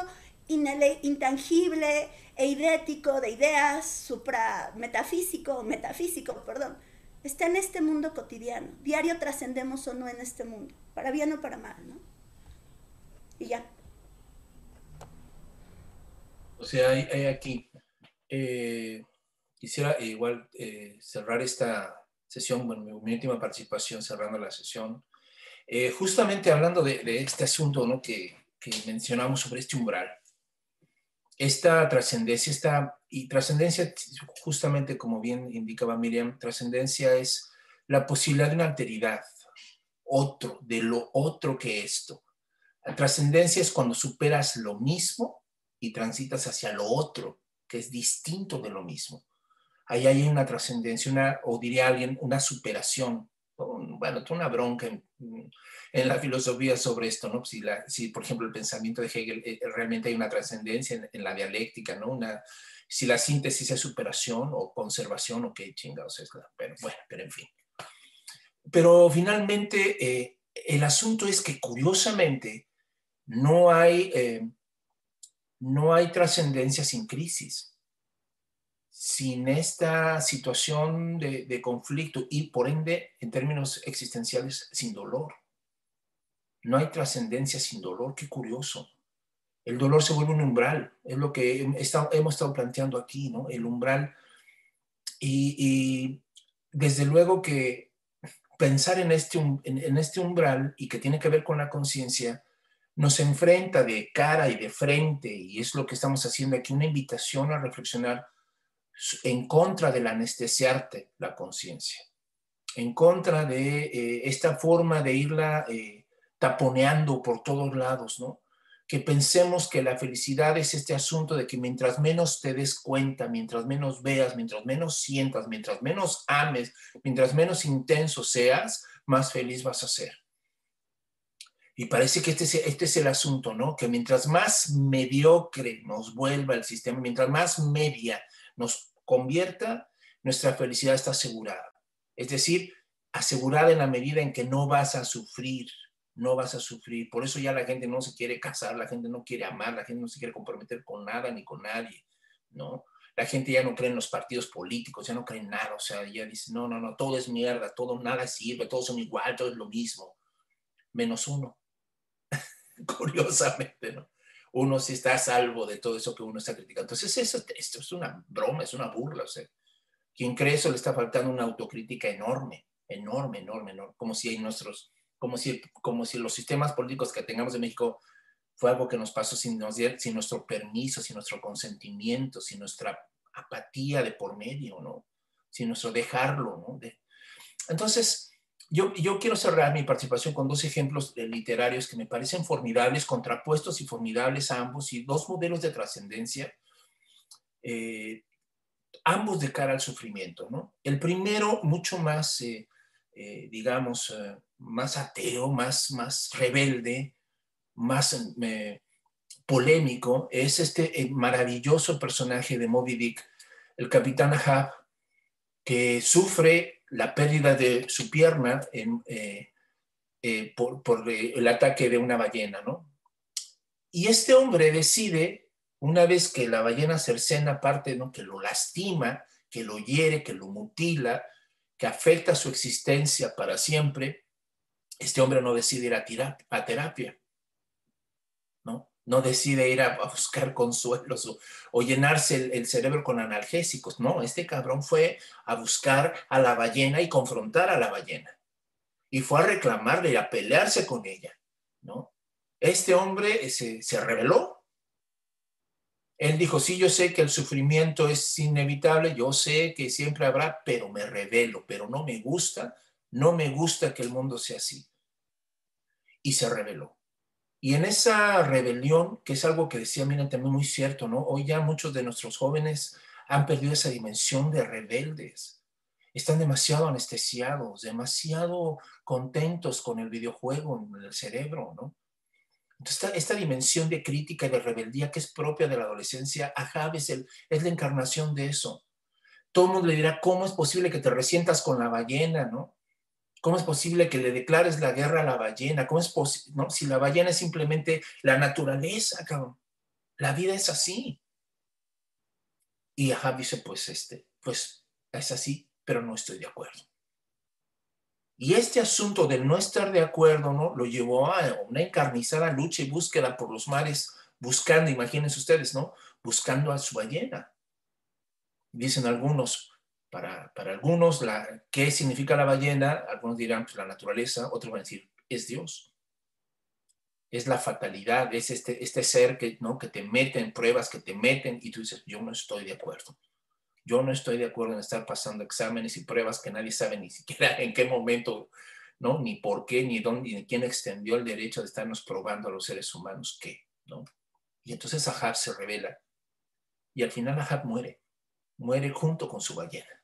[SPEAKER 3] intangible e idético de ideas, supra metafísico, metafísico, perdón, está en este mundo cotidiano. Diario trascendemos o no en este mundo, para bien o para mal, ¿no? Y ya.
[SPEAKER 1] O sea, hay, aquí, eh, quisiera igual eh, cerrar esta sesión, bueno, mi, última participación cerrando la sesión, eh, justamente hablando de, este asunto ¿no? que, que mencionamos sobre este umbral esta trascendencia, esta, y trascendencia, justamente como bien indicaba Miriam, trascendencia es la posibilidad de una alteridad, otro, de lo otro que esto. La trascendencia es cuando superas lo mismo y transitas hacia lo otro, que es distinto de lo mismo. Ahí hay una trascendencia, o diría alguien, una superación. Bueno, una bronca en, en la filosofía sobre esto, ¿no? Si, la, si por ejemplo, el pensamiento de Hegel eh, realmente hay una trascendencia en, la dialéctica, ¿no? Si la síntesis es superación o conservación o qué chingados es, pero bueno, pero en fin. Pero finalmente, eh, el asunto es que curiosamente no hay, eh, no hay trascendencia sin crisis sin esta situación de, conflicto y por ende, en términos existenciales, sin dolor. No hay trascendencia sin dolor, qué curioso. El dolor se vuelve un umbral, es lo que hemos estado planteando aquí, ¿no? El umbral. Y, desde luego que pensar en este, en este umbral y que tiene que ver con la conciencia, nos enfrenta de cara y de frente, y es lo que estamos haciendo aquí, una invitación a reflexionar en contra del anestesiarte la conciencia, en contra de eh, esta forma de irla eh, taponeando por todos lados, ¿no? Que pensemos que la felicidad es este asunto de que mientras menos te des cuenta, mientras menos veas, mientras menos sientas, mientras menos ames, mientras menos intenso seas, más feliz vas a ser. Y parece que este es, este es el asunto, ¿no? Que mientras más mediocre nos vuelva el sistema, mientras más media nos convierta, nuestra felicidad está asegurada. Es decir, asegurada en la medida en que no vas a sufrir, no vas a sufrir. Por eso ya la gente no se quiere casar, la gente no quiere amar, la gente no se quiere comprometer con nada ni con nadie, ¿no? La gente ya no cree en los partidos políticos, ya no cree en nada, o sea, ya dice, no, no, no, todo es mierda, todo, nada sirve, todos son igual, todo es lo mismo, menos uno. Curiosamente, ¿no? Uno sí está a salvo de todo eso que uno está criticando. Entonces, eso, esto es una broma, es una burla, o sea, quien cree eso le está faltando una autocrítica enorme, enorme, enorme, enorme, como si hay nuestros como si, como si los sistemas políticos que tengamos en México fue algo que nos pasó sin, sin nuestro permiso, sin nuestro consentimiento, sin nuestra apatía de por medio, ¿no? Sin nuestro dejarlo, ¿no? Entonces, yo, yo quiero cerrar mi participación con dos ejemplos literarios que me parecen formidables, contrapuestos y formidables ambos, y dos modelos de trascendencia, eh, ambos de cara al sufrimiento, ¿no? El primero, mucho más, eh, eh, digamos, más ateo, más, más rebelde, más polémico, es este maravilloso personaje de Moby Dick, el capitán Ahab, que sufre la pérdida de su pierna eh, por, el ataque de una ballena, ¿no? Y este hombre decide, una vez que la ballena cercena parte, ¿no? que lo lastima, que lo hiere, que lo mutila, que afecta su existencia para siempre, este hombre no decide ir a terapia, ¿no? Decide ir a, buscar consuelos o, llenarse el, cerebro con analgésicos, no, este cabrón fue a buscar a la ballena y confrontar a la ballena. Y fue a reclamarle y a pelearse con ella, ¿no? Este hombre se, se rebeló. Él dijo, sí, yo sé que el sufrimiento es inevitable, yo sé que siempre habrá, pero me rebelo, pero no me gusta no me gusta que el mundo sea así. Y se rebeló. Y en esa rebelión, que es algo que decía miren también muy cierto, ¿no? Hoy ya muchos de nuestros jóvenes han perdido esa dimensión de rebeldes. Están demasiado anestesiados, demasiado contentos con el videojuego en el cerebro, ¿no? Entonces, esta, dimensión de crítica y de rebeldía que es propia de la adolescencia, ajá, es, es la encarnación de eso. Todo el mundo le dirá, ¿cómo es posible que te resientas con la ballena, no? ¿Cómo es posible que le declares la guerra a la ballena? ¿Cómo es posible? No? Si la ballena es simplemente la naturaleza, cabrón. La vida es así. Y Ahab dice, pues este, pues es así, pero no estoy de acuerdo. Y este asunto del no estar de acuerdo, ¿no? Lo llevó a una encarnizada lucha y búsqueda por los mares, buscando, imagínense ustedes, ¿no? Buscando a su ballena. Dicen algunos, para, algunos, ¿qué significa la ballena? Algunos dirán, pues la naturaleza, otros van a decir, es Dios. Es la fatalidad, es este, este ser que, ¿no? que te mete en pruebas, que te meten y tú dices, yo no estoy de acuerdo. Yo no estoy de acuerdo en estar pasando exámenes y pruebas que nadie sabe ni siquiera en qué momento, ¿no? Ni por qué, ni dónde, ni quién extendió el derecho de estarnos probando a los seres humanos qué, ¿no? Y entonces Ahab se revela. Y al final Ahab muere. Muere junto con su ballena.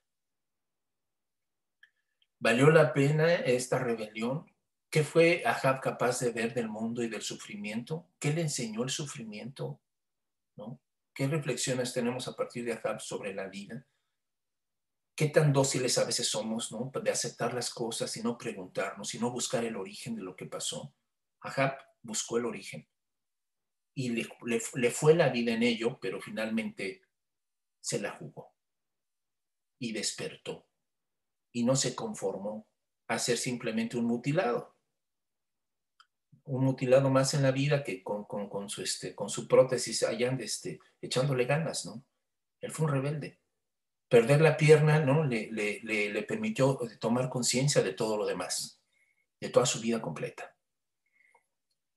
[SPEAKER 1] ¿Valió la pena esta rebelión? ¿Qué fue Ahab capaz de ver del mundo y del sufrimiento? ¿Qué le enseñó el sufrimiento? ¿Qué reflexiones tenemos a partir de Ahab sobre la vida? ¿Qué tan dóciles a veces somos, ¿no? De aceptar las cosas y no preguntarnos y no buscar el origen de lo que pasó. Ahab buscó el origen y le fue la vida en ello, pero finalmente se la jugó y despertó y no se conformó a ser simplemente un mutilado. Un mutilado más en la vida que con, con, su, este, con su prótesis allá este, echándole ganas, ¿no? Él fue un rebelde. Perder la pierna, ¿no? Le, le, le, permitió tomar conciencia de todo lo demás, de toda su vida completa.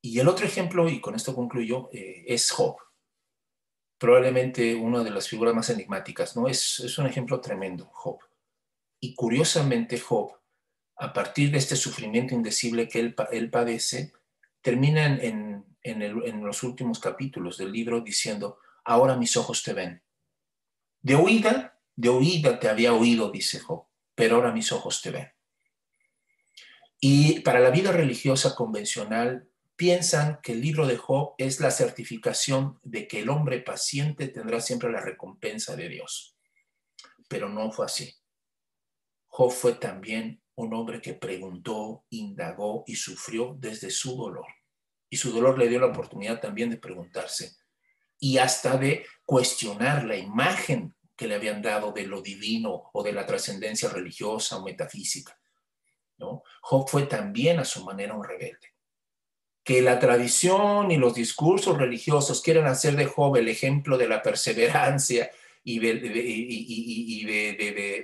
[SPEAKER 1] Y el otro ejemplo, y con esto concluyo, eh, es Job. Probablemente una de las figuras más enigmáticas, ¿no? Es, es un ejemplo tremendo, Job. Y curiosamente Job, a partir de este sufrimiento indecible que él, padece, termina en, los últimos capítulos del libro diciendo, ahora mis ojos te ven. De oída, de oída te había oído, dice Job, pero ahora mis ojos te ven. Y para la vida religiosa convencional, piensan que el libro de Job es la certificación de que el hombre paciente tendrá siempre la recompensa de Dios. Pero no fue así. Job fue también un hombre que preguntó, indagó y sufrió desde su dolor. Y su dolor le dio la oportunidad también de preguntarse y hasta de cuestionar la imagen que le habían dado de lo divino o de la trascendencia religiosa o metafísica. ¿no? Job fue también a su manera un rebelde. Que la tradición y los discursos religiosos quieran hacer de Job el ejemplo de la perseverancia y,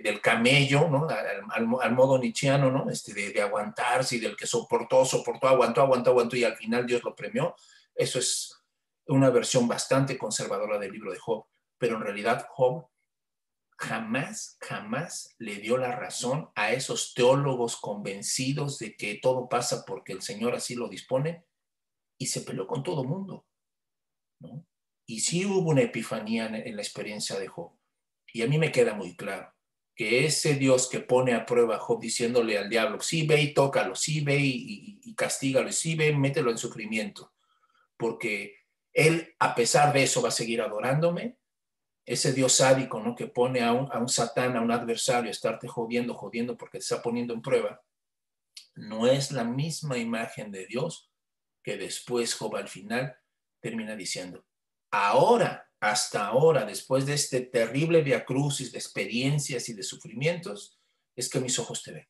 [SPEAKER 1] del camello, ¿no? Al, modo nietzscheano, ¿no? Este, de, aguantarse y del que soportó, soportó, aguantó, aguantó, aguantó y al final Dios lo premió. Eso es una versión bastante conservadora del libro de Job, pero en realidad Job jamás, jamás le dio la razón a esos teólogos convencidos de que todo pasa porque el Señor así lo dispone y se peleó con todo mundo. ¿no? Y sí hubo una epifanía en, la experiencia de Job. Y a mí me queda muy claro que ese Dios que pone a prueba a Job diciéndole al diablo, sí ve y tócalo, sí ve y, y, castígalo, sí ve, mételo en sufrimiento, porque él a pesar de eso va a seguir adorándome, ese Dios sádico, ¿no? Que pone a un, a un satán, a un adversario, a estarte jodiendo, jodiendo porque te está poniendo en prueba, no es la misma imagen de Dios que después Job al final termina diciendo, ahora, hasta ahora, después de este terrible viacrucis de experiencias y de sufrimientos, es que mis ojos te ven.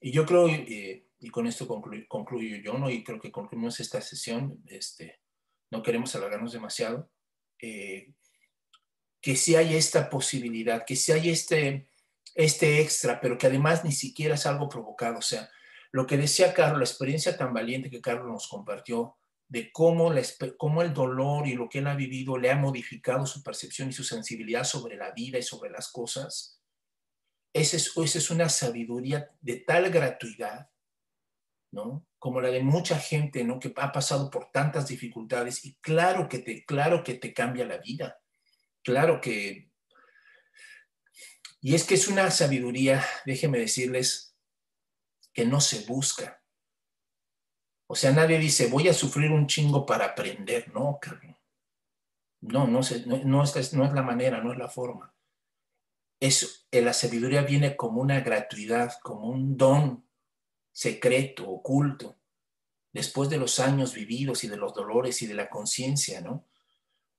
[SPEAKER 1] Y yo creo, y con esto concluyo, yo, ¿no? Y creo que concluimos esta sesión, este, no queremos alargarnos demasiado, eh, que si hay esta posibilidad, que si hay este, este extra, pero que además ni siquiera es algo provocado. O sea, lo que decía Carlos, la experiencia tan valiente que Carlos nos compartió, de cómo, cómo el dolor y lo que él ha vivido le ha modificado su percepción y su sensibilidad sobre la vida y sobre las cosas, esa es, es una sabiduría de tal gratuidad, ¿no? Como la de mucha gente, ¿no? Que ha pasado por tantas dificultades y claro que te, claro que te cambia la vida, claro que... Y es que es una sabiduría, déjenme decirles, que no se busca, o sea, nadie dice, voy a sufrir un chingo para aprender. No, No, no, no, no, es, no es la manera, no es la forma. Es, eh, la sabiduría viene como una gratuidad, como un don secreto, oculto, después de los años vividos y de los dolores y de la conciencia, ¿no?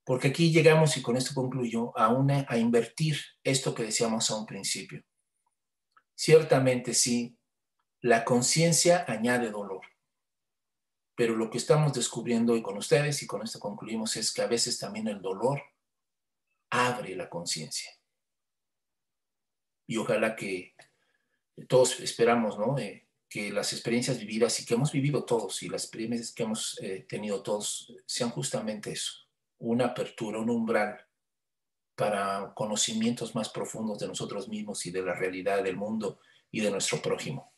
[SPEAKER 1] Porque aquí llegamos, y con esto concluyo, a, una, a invertir esto que decíamos a un principio. Ciertamente sí, la conciencia añade dolor pero lo que estamos descubriendo hoy con ustedes, y con esto concluimos, es que a veces también el dolor abre la conciencia. Y ojalá que todos esperamos, ¿no? Eh, que las experiencias vividas y que hemos vivido todos y las experiencias que hemos eh, tenido todos sean justamente eso, una apertura, un umbral para conocimientos más profundos de nosotros mismos y de la realidad del mundo y de nuestro prójimo.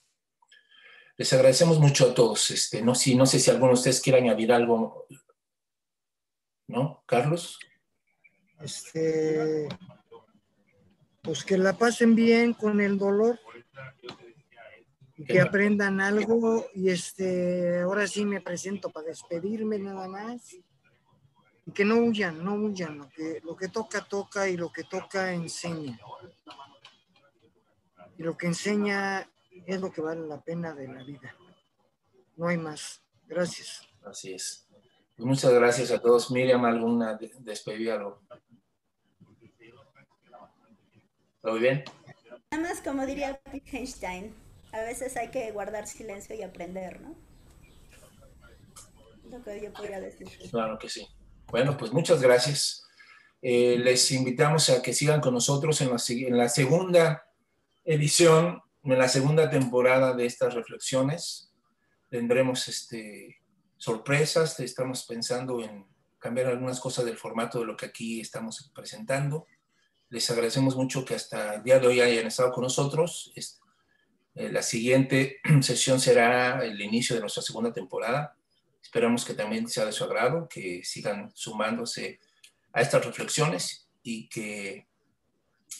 [SPEAKER 1] Les agradecemos mucho a todos. Este, no, si, no sé si alguno de ustedes quiere añadir algo. ¿No? Carlos.
[SPEAKER 2] Este, pues que la pasen bien con el dolor y que aprendan algo y este ahora sí me presento para despedirme nada más y que no huyan, no huyan, lo que, lo que toca toca y lo que toca enseña. Y lo que enseña es lo que vale la pena de la vida. No hay más. Gracias.
[SPEAKER 1] Así es. Pues muchas gracias a todos. Miriam, ¿alguna despedida? ¿Lo muy bien?
[SPEAKER 3] Nada más como diría Wittgenstein, a veces hay que guardar silencio y aprender, ¿no? Lo que yo podría decir.
[SPEAKER 1] Claro que sí. Bueno, pues muchas gracias. Eh, les invitamos a que sigan con nosotros en la, en la segunda edición en la segunda temporada de estas reflexiones tendremos este, sorpresas, estamos pensando en cambiar algunas cosas del formato de lo que aquí estamos presentando. Les agradecemos mucho que hasta el día de hoy hayan estado con nosotros. Eh, la siguiente sesión será el inicio de nuestra segunda temporada. Esperamos que también sea de su agrado, que sigan sumándose a estas reflexiones y que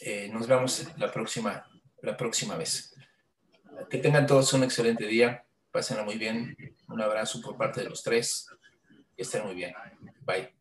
[SPEAKER 1] eh, nos vemos la próxima, la próxima vez. Que tengan todos un excelente día Pásenla muy bien. Un abrazo por parte de los tres. Que estén muy bien. Bye.